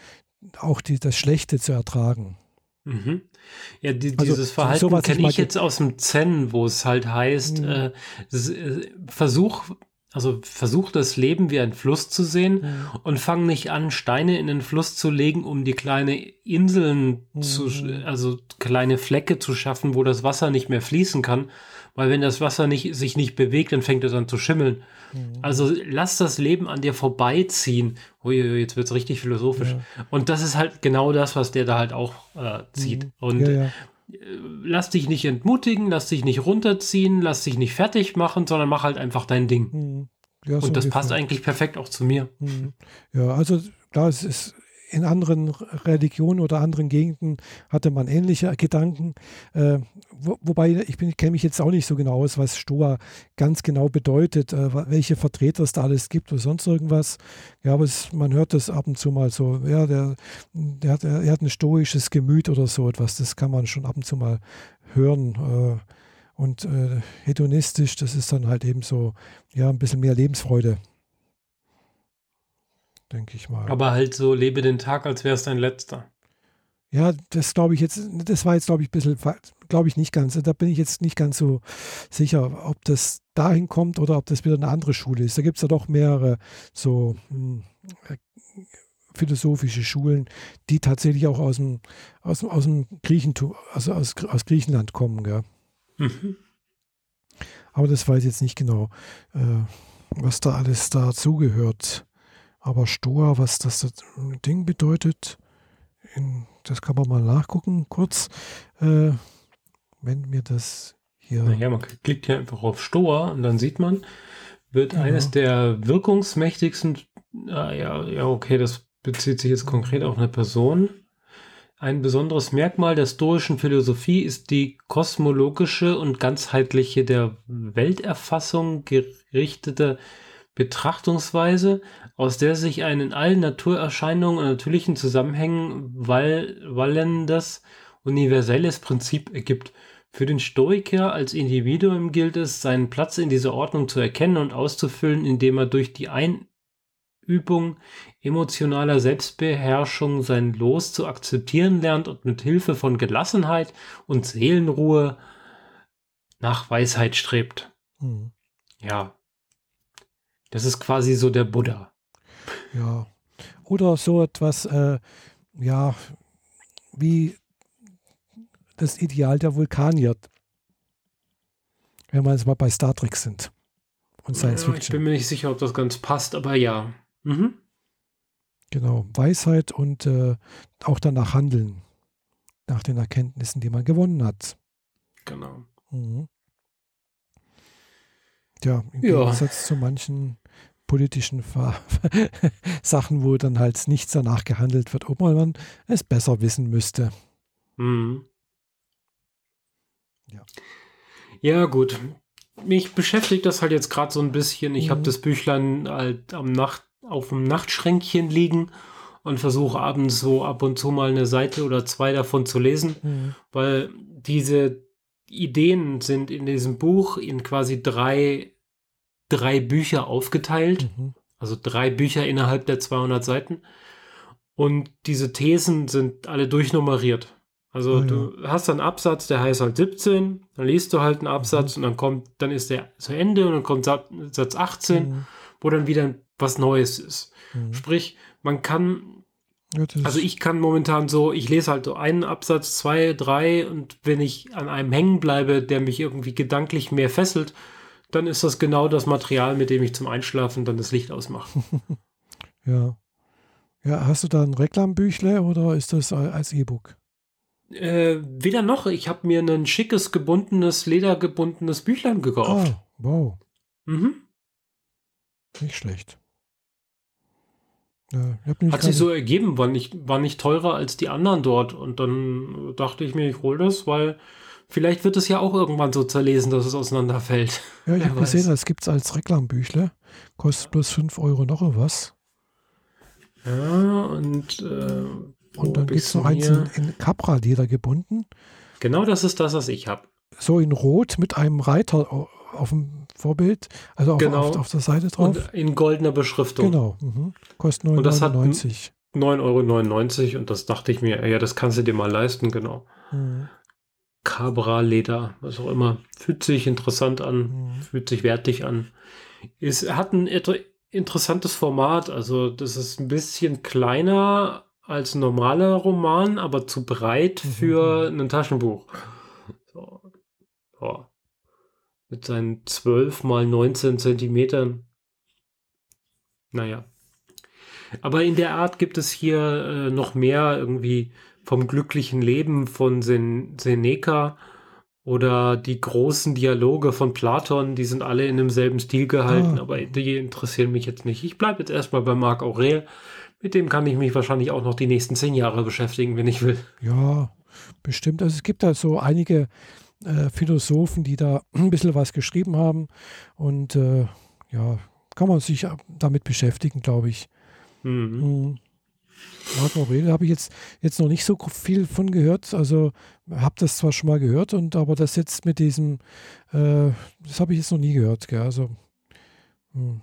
auch die, das Schlechte zu ertragen. Mhm. Ja, die, also, dieses Verhalten kenne ich jetzt aus dem Zen, wo es halt heißt, mhm. äh, äh, versuch, also versuch das Leben wie ein Fluss zu sehen mhm. und fang nicht an, Steine in den Fluss zu legen, um die kleine Inseln mhm. zu, also kleine Flecke zu schaffen, wo das Wasser nicht mehr fließen kann, weil wenn das Wasser nicht, sich nicht bewegt, dann fängt es an zu schimmeln. Mhm. Also lass das Leben an dir vorbeiziehen. Ui, jetzt wird es richtig philosophisch. Ja. Und das ist halt genau das, was der da halt auch äh, zieht. Mhm. Und ja, ja. Äh, lass dich nicht entmutigen, lass dich nicht runterziehen, lass dich nicht fertig machen, sondern mach halt einfach dein Ding. Mhm. Und das passt eigentlich perfekt auch zu mir. Mhm. Ja, also klar, es ist in anderen Religionen oder anderen Gegenden hatte man ähnliche Gedanken. Äh, wo, wobei ich, kenne mich jetzt auch nicht so genau aus, was Stoa ganz genau bedeutet, äh, welche Vertreter es da alles gibt oder sonst irgendwas. Ja, aber es, man hört das ab und zu mal so. Ja, der, der hat, er hat ein stoisches Gemüt oder so etwas. Das kann man schon ab und zu mal hören. Äh, und äh, hedonistisch, das ist dann halt eben so, ja, ein bisschen mehr Lebensfreude denke ich mal. Aber halt so, lebe den Tag, als wäre es dein letzter. Ja, das glaube ich jetzt, das war jetzt, glaube ich, ein bisschen, glaube ich nicht ganz. Da bin ich jetzt nicht ganz so sicher, ob das dahin kommt oder ob das wieder eine andere Schule ist. Da gibt es ja doch mehrere so hm, philosophische Schulen, die tatsächlich auch aus dem, aus, dem, aus dem Griechentum, also aus, aus Griechenland kommen, ja. Mhm. Aber das weiß ich jetzt nicht genau, äh, was da alles dazugehört. Aber Stoa, was das Ding bedeutet, in, das kann man mal nachgucken, kurz, äh, wenn mir das hier. Naja, man klickt hier einfach auf Stoa und dann sieht man, wird ja. eines der wirkungsmächtigsten, ah, ja, ja, okay, das bezieht sich jetzt konkret auf eine Person. Ein besonderes Merkmal der stoischen Philosophie ist die kosmologische und ganzheitliche der Welterfassung gerichtete Betrachtungsweise, aus der sich ein in allen Naturerscheinungen und natürlichen Zusammenhängen wallendes universelles Prinzip ergibt. Für den Stoiker als Individuum gilt es, seinen Platz in dieser Ordnung zu erkennen und auszufüllen, indem er durch die Einübung emotionaler Selbstbeherrschung sein Los zu akzeptieren lernt und mit Hilfe von Gelassenheit und Seelenruhe nach Weisheit strebt. Mhm. Ja. Das ist quasi so der Buddha. Ja. Oder so etwas, äh, ja, wie das Ideal der Vulkanier. Wenn wir jetzt mal bei Star Trek sind und Science ja, Fiction. Ich bin mir nicht sicher, ob das ganz passt, aber ja. Mhm. Genau, Weisheit und äh, auch danach handeln. Nach den Erkenntnissen, die man gewonnen hat. Genau. Mhm. Ja, im ja. Gegensatz zu manchen politischen Sachen, wo dann halt nichts danach gehandelt wird, ob man es besser wissen müsste. Mhm. Ja. Ja, gut. Mich beschäftigt das halt jetzt gerade so ein bisschen. Ich mhm. habe das Büchlein halt am Nacht, auf dem Nachtschränkchen liegen und versuche abends so ab und zu mal eine Seite oder zwei davon zu lesen, mhm. weil diese Ideen sind in diesem Buch in quasi drei, drei Bücher aufgeteilt. Mhm. Also drei Bücher innerhalb der 200 Seiten. Und diese Thesen sind alle durchnummeriert. Also oh, ja. du hast einen Absatz, der heißt halt 17, dann liest du halt einen Absatz mhm. und dann kommt, dann ist der zu Ende und dann kommt Satz 18, mhm. wo dann wieder was Neues ist. Mhm. Sprich, man kann, ja, also ich kann momentan so, ich lese halt so einen Absatz, zwei, drei und wenn ich an einem hängen bleibe, der mich irgendwie gedanklich mehr fesselt, dann ist das genau das Material, mit dem ich zum Einschlafen dann das Licht ausmache. ja. Ja, hast du da ein Reklambüchle oder ist das als E-Book? Äh, weder noch. Ich habe mir ein schickes, gebundenes, ledergebundenes Büchlein gekauft. Ah, wow. Mhm. Nicht schlecht. Ja, Hat sich so ergeben, war nicht, war nicht teurer als die anderen dort. Und dann dachte ich mir, ich hole das, weil vielleicht wird es ja auch irgendwann so zerlesen, dass es auseinanderfällt. Ja, ich habe gesehen, das gibt es als Reklambüchle. Kostet bloß 5 Euro noch was. Ja, und äh, und dann gibt es noch eins in, in Capra-Leder gebunden. Genau das ist das, was ich habe. So in Rot mit einem Reiter auf dem Vorbild, also auf, genau. auf, auf der Seite drauf. Und in goldener Beschriftung. Genau. Mhm. Kostet 9,99 9,99 Euro und das dachte ich mir, ja, das kannst du dir mal leisten, genau. Mhm. Cabra-Leder, was auch immer. Fühlt sich interessant an, mhm. fühlt sich wertig an. Es hat ein interessantes Format, also das ist ein bisschen kleiner als normaler Roman, aber zu breit mhm. für ein Taschenbuch. So. So. Mit seinen 12 mal 19 Zentimetern. Naja. Aber in der Art gibt es hier äh, noch mehr irgendwie vom glücklichen Leben von Sen Seneca oder die großen Dialoge von Platon, die sind alle in demselben Stil gehalten, ah. aber die interessieren mich jetzt nicht. Ich bleibe jetzt erstmal bei Marc Aurel. Mit dem kann ich mich wahrscheinlich auch noch die nächsten zehn Jahre beschäftigen, wenn ich will. Ja, bestimmt. Also es gibt da so einige äh, Philosophen, die da ein bisschen was geschrieben haben. Und äh, ja, kann man sich damit beschäftigen, glaube ich. Mhm. Mhm. Marc Aurel habe ich jetzt, jetzt noch nicht so viel von gehört. Also habe das zwar schon mal gehört, und aber das jetzt mit diesem, äh, das habe ich jetzt noch nie gehört. Gell? Also, mh. Hm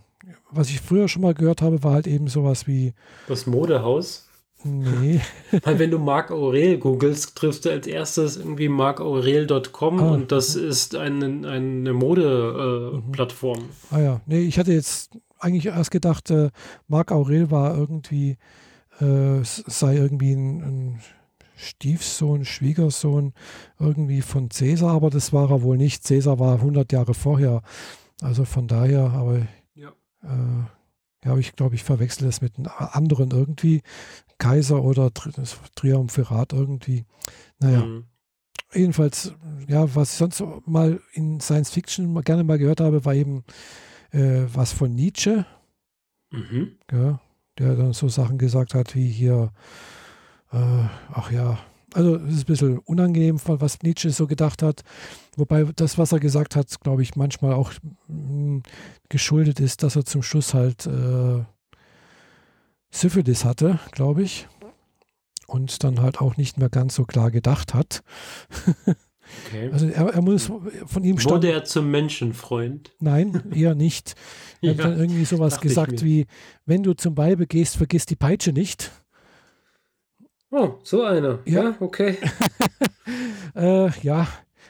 was ich früher schon mal gehört habe, war halt eben sowas wie. Das Modehaus? Nee. Weil wenn du Marc Aurel googelst, triffst du als erstes irgendwie marcaurel.com ah. und das ist eine, eine Mode-Plattform. Äh, mhm. Ah ja, nee, ich hatte jetzt eigentlich erst gedacht, äh, Marc Aurel war irgendwie, äh, sei irgendwie ein, ein Stiefsohn, Schwiegersohn irgendwie von Cäsar, aber das war er wohl nicht. Cäsar war 100 Jahre vorher. Also von daher, aber äh, ja, ich glaube, ich verwechsel das mit einem anderen irgendwie. Kaiser oder Tri Triumphirat irgendwie. Naja. Mhm. Jedenfalls, ja, was ich sonst mal in Science Fiction gerne mal gehört habe, war eben äh, was von Nietzsche, Mhm. ja, der dann so Sachen gesagt hat wie hier, äh, ach ja, also es ist ein bisschen unangenehm, was Nietzsche so gedacht hat. Wobei das, was er gesagt hat, glaube ich, manchmal auch mh, geschuldet ist, dass er zum Schluss halt äh, Syphilis hatte, glaube ich. Und dann halt auch nicht mehr ganz so klar gedacht hat. Okay. Also er, er muss von ihm stand. Wurde er zum Menschenfreund? Nein, eher nicht. Er Ja, hat dann irgendwie sowas gesagt wie, wenn du zum Weibe gehst, vergiss die Peitsche nicht. Oh, so einer. Ja. Ja, okay. Äh, ja,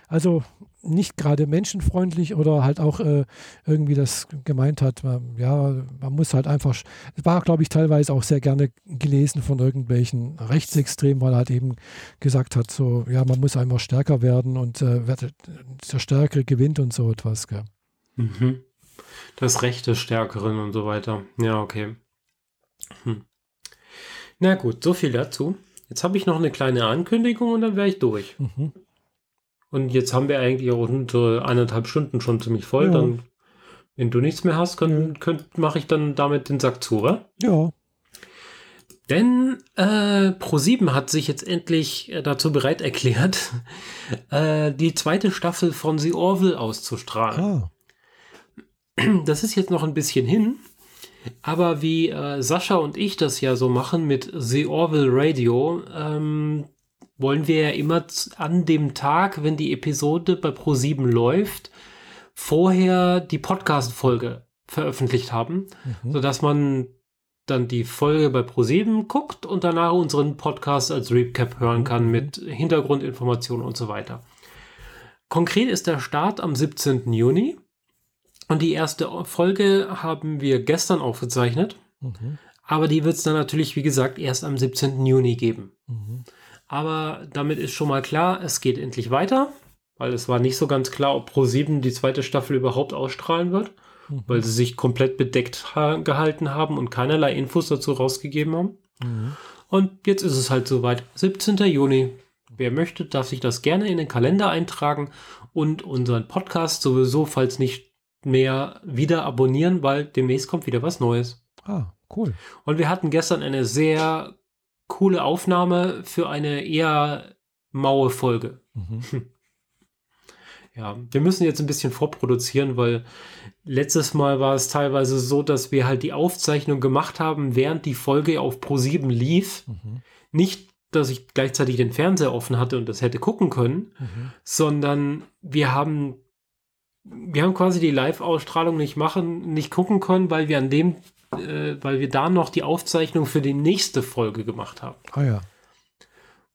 also nicht gerade menschenfreundlich oder halt auch äh, irgendwie das gemeint hat. man- Ja, man muss halt einfach, es war, glaube ich, teilweise auch sehr gerne gelesen von irgendwelchen Rechtsextremen, weil er halt eben gesagt hat, so, ja, man muss einfach stärker werden und äh, der Stärkere gewinnt und so etwas. Gell. Mhm. Das Recht des Stärkeren und so weiter. Ja, okay. Hm. Na gut, so viel dazu. Jetzt habe ich noch eine kleine Ankündigung und dann wäre ich durch. Mhm. Und jetzt haben wir eigentlich auch unsere eineinhalb Stunden schon ziemlich voll. Ja. Dann, wenn du nichts mehr hast, Nö. könnt, mache ich dann damit den Sack zu, oder? Ja, Denn äh, Pro7 hat sich jetzt endlich äh, dazu bereit erklärt, äh, die zweite Staffel von The Orville auszustrahlen. ah, Das ist jetzt noch ein bisschen hin, aber wie äh, Sascha und ich das ja so machen mit The Orville Radio, ähm, wollen wir ja immer an dem Tag, wenn die Episode bei Pro7 läuft, vorher die Podcast-Folge veröffentlicht haben, mhm. sodass man dann die Folge bei Pro7 guckt und danach unseren Podcast als Recap hören kann Mhm. mit Hintergrundinformationen und so weiter. Konkret ist der Start am 17. Juni und die erste Folge haben wir gestern aufgezeichnet, Mhm. aber die wird es dann natürlich, wie gesagt, erst am 17. Juni geben. Mhm. Aber damit ist schon mal klar, es geht endlich weiter, weil es war nicht so ganz klar, ob Pro7 die zweite Staffel überhaupt ausstrahlen wird Mhm. weil sie sich komplett bedeckt ha gehalten haben und keinerlei Infos dazu rausgegeben haben. Mhm. Und jetzt ist es halt soweit. 17. Juni. Wer möchte, darf sich das gerne in den Kalender eintragen und unseren Podcast sowieso, falls nicht mehr, wieder abonnieren, weil demnächst kommt wieder was Neues. Ah, cool. Und wir hatten gestern eine sehr coole Aufnahme für eine eher maue Folge. Mhm. Ja, wir müssen jetzt ein bisschen vorproduzieren, weil letztes Mal war es teilweise so, dass wir halt die Aufzeichnung gemacht haben, während die Folge auf Pro7 lief. Mhm. Nicht, dass ich gleichzeitig den Fernseher offen hatte und das hätte gucken können, Mhm. sondern wir haben wir haben quasi die Live-Ausstrahlung nicht machen, nicht gucken können, weil wir an dem, äh, weil wir da noch die Aufzeichnung für die nächste Folge gemacht haben. Ah ja.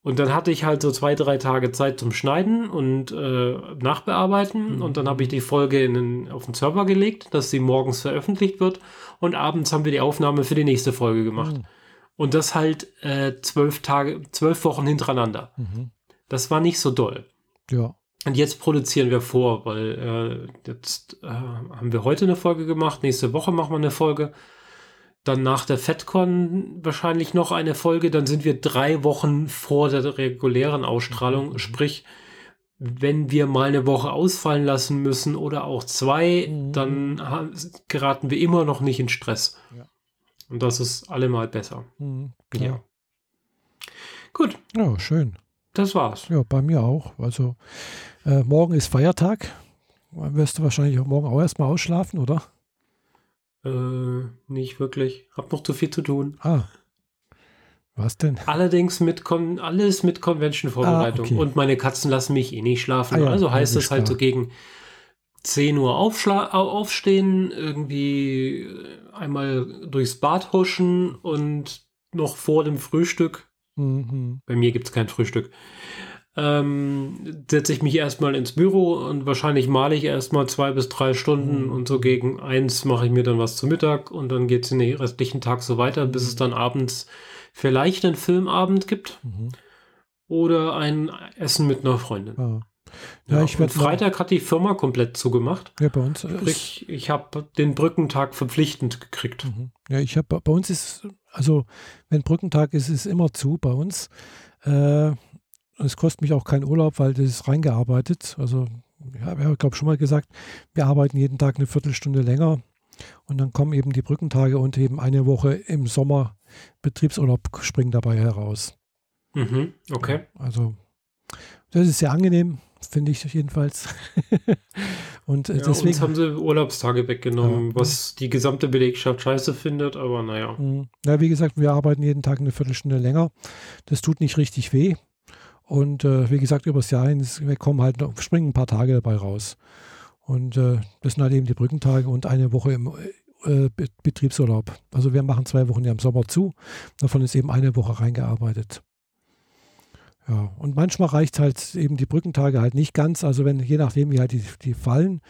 Und dann hatte ich halt so zwei, drei Tage Zeit zum Schneiden und äh, Nachbearbeiten. Mhm. Und dann habe ich die Folge in den, auf den Server gelegt, dass sie morgens veröffentlicht wird. Und abends haben wir die Aufnahme für die nächste Folge gemacht. Mhm. Und das halt äh, zwölf Tage, zwölf Wochen hintereinander. Mhm. Das war nicht so doll. Ja. Und jetzt produzieren wir vor, weil äh, jetzt äh, haben wir heute eine Folge gemacht, nächste Woche machen wir eine Folge. Dann nach der FedCon wahrscheinlich noch eine Folge. Dann sind wir drei Wochen vor der regulären Ausstrahlung. Mhm. Sprich, wenn wir mal eine Woche ausfallen lassen müssen oder auch zwei, Mhm. dann geraten wir immer noch nicht in Stress. Ja. Und das ist allemal besser. Mhm. Ja. Klar. Gut, Ja, schön. das war's. Ja, bei mir auch. Also äh, morgen ist Feiertag. Wirst du wahrscheinlich morgen auch erstmal ausschlafen, oder? Äh, nicht wirklich. Hab noch zu viel zu tun. Ah. Was denn? Allerdings mit Con alles mit Convention-Vorbereitung. Ah, okay. Und meine Katzen lassen mich eh nicht schlafen. Ah ja, also heißt es halt klar. so gegen 10 Uhr aufstehen, irgendwie einmal durchs Bad huschen und noch vor dem Frühstück, Mhm. bei mir gibt es kein Frühstück, ähm, setze ich mich erstmal ins Büro und wahrscheinlich male ich erstmal zwei bis drei Stunden Mhm. und so gegen eins mache ich mir dann was zu Mittag und dann geht es den restlichen Tag so weiter, bis es dann abends vielleicht einen Filmabend gibt Mhm. oder ein Essen mit einer Freundin. Ja. Ja, Ja, ich und werde Freitag hat die Firma komplett zugemacht. Ja, bei uns ist, Sprich, ich habe den Brückentag verpflichtend gekriegt. Mhm. Ja, ich habe bei uns ist, also wenn Brückentag ist, ist immer zu bei uns. Äh, es kostet mich auch keinen Urlaub, weil das ist reingearbeitet. Also, ich habe ja, glaube schon mal gesagt, wir arbeiten jeden Tag eine Viertelstunde länger. Und dann kommen eben die Brückentage und eben eine Woche im Sommer Betriebsurlaub springen dabei heraus. Mhm, okay. Also das ist sehr angenehm, finde ich jedenfalls. und äh, ja, deswegen uns haben sie Urlaubstage weggenommen, ja. was die gesamte Belegschaft scheiße findet, aber naja. Mhm. Ja, wie gesagt, wir arbeiten jeden Tag eine Viertelstunde länger. Das tut nicht richtig weh. Und äh, wie gesagt, übers Jahr hin, wir kommen halt, springen ein paar Tage dabei raus. Und äh, das sind halt eben die Brückentage und eine Woche im äh, Betriebsurlaub. Also wir machen zwei Wochen ja im Sommer zu. Davon ist eben eine Woche reingearbeitet. Ja, und manchmal reicht halt eben die Brückentage halt nicht ganz. Also wenn, je nachdem, wie halt die, die fallen.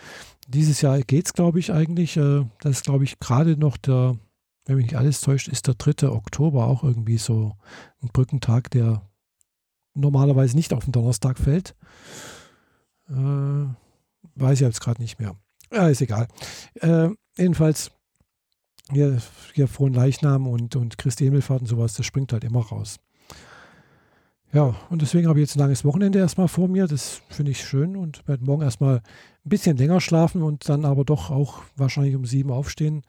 Dieses Jahr geht es, glaube ich, eigentlich. Äh, das ist, glaube ich, gerade noch der, wenn mich nicht alles täuscht, ist der 3. Oktober auch irgendwie so ein Brückentag, der normalerweise nicht auf den Donnerstag fällt. Äh, weiß ich jetzt gerade nicht mehr. Ja, ist egal. Äh, jedenfalls, hier, hier Frohen Leichnam und, und Christi Himmelfahrt und sowas, das springt halt immer raus. Ja, und deswegen habe ich jetzt ein langes Wochenende erstmal vor mir. Das finde ich schön und werde morgen erstmal ein bisschen länger schlafen und dann aber doch auch wahrscheinlich um sieben aufstehen,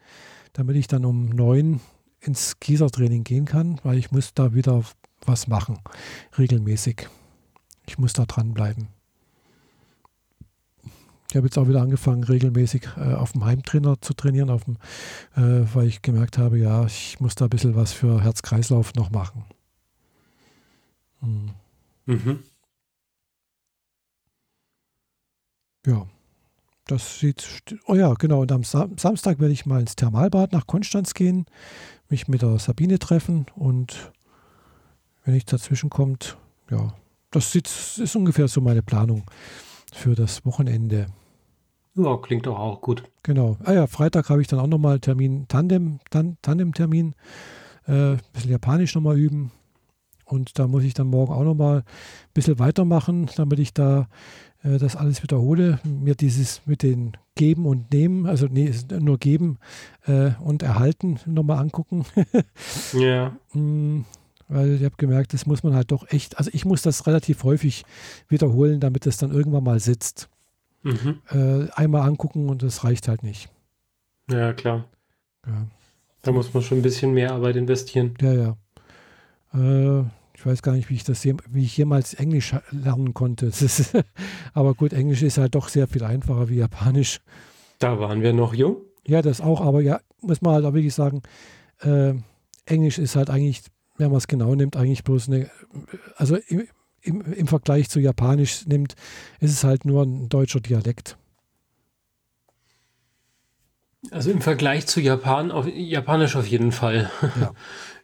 damit ich dann um neun ins Kiesertraining gehen kann, weil ich muss da wieder was machen, regelmäßig. Ich muss da dranbleiben. Ich habe jetzt auch wieder angefangen, regelmäßig äh, auf dem Heimtrainer zu trainieren, auf dem, äh, weil ich gemerkt habe, ja, ich muss da ein bisschen was für Herz-Kreislauf noch machen. Hm. Mhm. Ja, das sieht. Oh ja, genau. Und am Samstag werde ich mal ins Thermalbad nach Konstanz gehen, mich mit der Sabine treffen und wenn nichts dazwischen kommt, ja, das ist ungefähr so meine Planung für das Wochenende. Ja, klingt doch auch gut. Genau. Ah ja, Freitag habe ich dann auch nochmal Termin, Tandem, Tan Tandem-Termin. Äh, ein bisschen Japanisch nochmal üben. Und da muss ich dann morgen auch nochmal ein bisschen weitermachen, damit ich da äh, das alles wiederhole. Mir dieses mit den Geben und Nehmen, also nee, nur Geben äh, und Erhalten nochmal angucken. ja. Mm, weil ich habe gemerkt, das muss man halt doch echt, also ich muss das relativ häufig wiederholen, damit es dann irgendwann mal sitzt. Mhm. Äh, einmal angucken und das reicht halt nicht. Ja, klar. Ja. Da muss man schon ein bisschen mehr Arbeit investieren. Ja, ja. Äh, ich weiß gar nicht, wie ich das wie ich jemals Englisch lernen konnte. Ist, aber gut, Englisch ist halt doch sehr viel einfacher wie Japanisch. Da waren wir noch jung. Ja, das auch, aber ja, muss man halt auch wirklich sagen, äh, Englisch ist halt eigentlich wenn man es genau nimmt, eigentlich bloß eine, also im, im, im Vergleich zu Japanisch nimmt, ist es halt nur ein deutscher Dialekt. Also im Vergleich zu Japan, auf, Japanisch auf jeden Fall. Ja.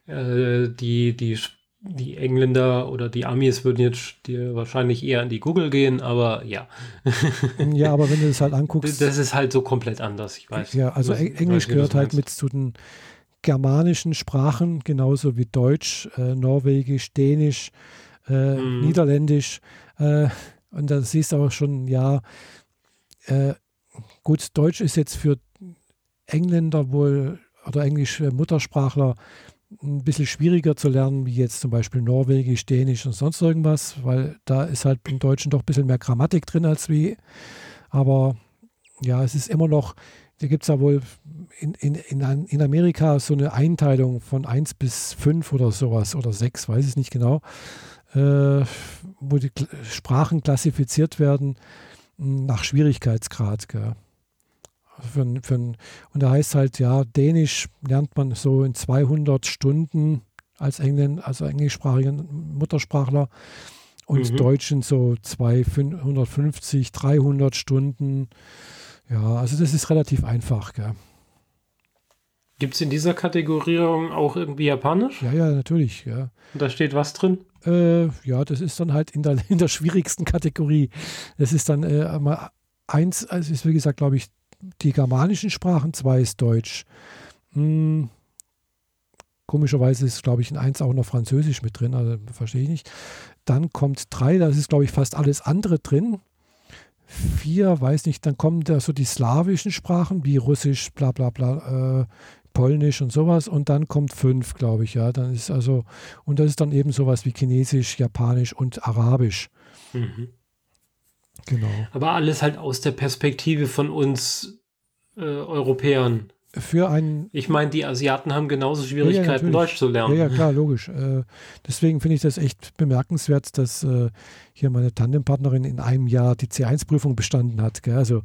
äh, die, die, die Engländer oder die Amis würden jetzt dir wahrscheinlich eher an die Google gehen, aber ja. ja, aber wenn du das halt anguckst. Das ist halt so komplett anders, ich weiß. Ja, also Englisch gehört halt mit zu den germanischen Sprachen, genauso wie Deutsch, äh, Norwegisch, Dänisch, äh, mhm. Niederländisch. Äh, und da siehst du auch schon, ja, äh, gut, Deutsch ist jetzt für Engländer wohl oder englische Muttersprachler ein bisschen schwieriger zu lernen, wie jetzt zum Beispiel Norwegisch, Dänisch und sonst irgendwas, weil da ist halt im Deutschen doch ein bisschen mehr Grammatik drin als wie. Aber ja, es ist immer noch da gibt es ja wohl in, in, in, Amerika so eine Einteilung von 1 bis 5 oder sowas oder 6, weiß ich nicht genau, äh, wo die Sprachen klassifiziert werden hm, nach Schwierigkeitsgrad. Gell. Also für, für, und da heißt halt, ja, Dänisch lernt man so in 200 Stunden als, Engländ, also englischsprachigen Muttersprachler und mhm. Deutsch in so 250, 300 Stunden. Ja, also das ist relativ einfach. Gibt es in dieser Kategorierung auch irgendwie Japanisch? Ja, ja, natürlich. Ja. Und da steht was drin? Äh, ja, das ist dann halt in der, in der schwierigsten Kategorie. Das ist dann äh, mal eins, also ist wie gesagt, glaube ich, die germanischen Sprachen, zwei ist Deutsch. Hm, komischerweise ist, glaube ich, in eins auch noch Französisch mit drin, also verstehe ich nicht. Dann kommt drei, da ist, glaube ich, fast alles andere drin vier, weiß nicht, dann kommen da so die slawischen Sprachen wie Russisch, bla bla bla, äh, Polnisch und sowas und dann kommt fünf, glaube ich, ja. Dann ist also, und das ist dann eben sowas wie Chinesisch, Japanisch und Arabisch. Mhm. Genau. Aber alles halt aus der Perspektive von uns äh, Europäern für einen. Ich meine, die Asiaten haben genauso Schwierigkeiten, ja, Deutsch zu lernen. Ja, ja klar, logisch. Äh, deswegen finde ich das echt bemerkenswert, dass äh, hier meine Tandempartnerin in einem Jahr die C1-Prüfung bestanden hat. Gell? Also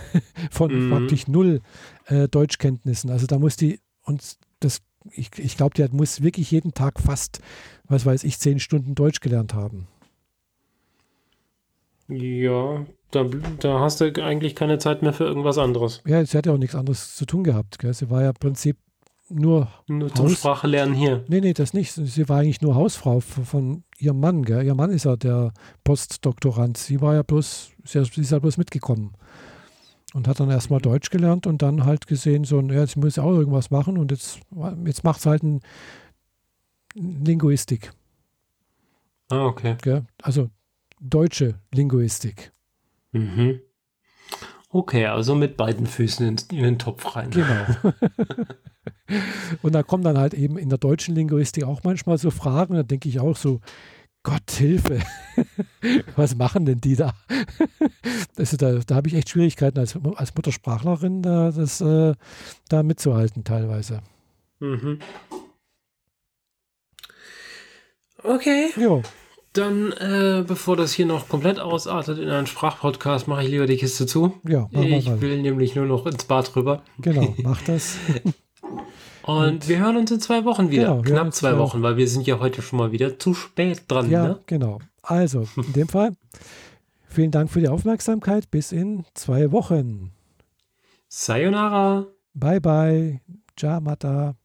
von mhm. praktisch null äh, Deutschkenntnissen. Also da muss die, und das, ich, ich glaube, die muss wirklich jeden Tag fast, was weiß ich, zehn Stunden Deutsch gelernt haben. Ja, da, da hast du eigentlich keine Zeit mehr für irgendwas anderes. Ja, sie hat ja auch nichts anderes zu tun gehabt. Gell? Sie war ja im Prinzip nur. Nur zum Sprache lernen hier. Nee, nee, das nicht. Sie war eigentlich nur Hausfrau von ihrem Mann. Gell? Ihr Mann ist ja der Postdoktorand. Sie war ja bloß, sie ist ja bloß mitgekommen. Und hat dann erstmal Deutsch gelernt und dann halt gesehen, so, ja, jetzt muss ich auch irgendwas machen und jetzt, jetzt macht es halt ein Linguistik. Ah, okay. Gell? Also deutsche Linguistik. Mhm. Okay, also mit beiden Füßen in, in den Topf rein. Genau. und da kommen dann halt eben in der deutschen Linguistik auch manchmal so Fragen, da denke ich auch so, Gott Hilfe, was machen denn die da? also da, da habe ich echt Schwierigkeiten als, als Muttersprachlerin, da, das, äh, da mitzuhalten teilweise. Mhm. Okay. Jo. Dann, äh, bevor das hier noch komplett ausartet in einen Sprachpodcast, mache ich lieber die Kiste zu. Ja, mach Ich mal. will nämlich nur noch ins Bad rüber. Genau, mach das. Und, wir hören uns in zwei Wochen wieder. Genau, Knapp zwei, zwei Wochen, weil wir sind ja heute schon mal wieder zu spät dran. Ja, ne? genau. Also, in dem Fall, vielen Dank für die Aufmerksamkeit. Bis in zwei Wochen. Sayonara. Bye, bye. Ciao, Mata.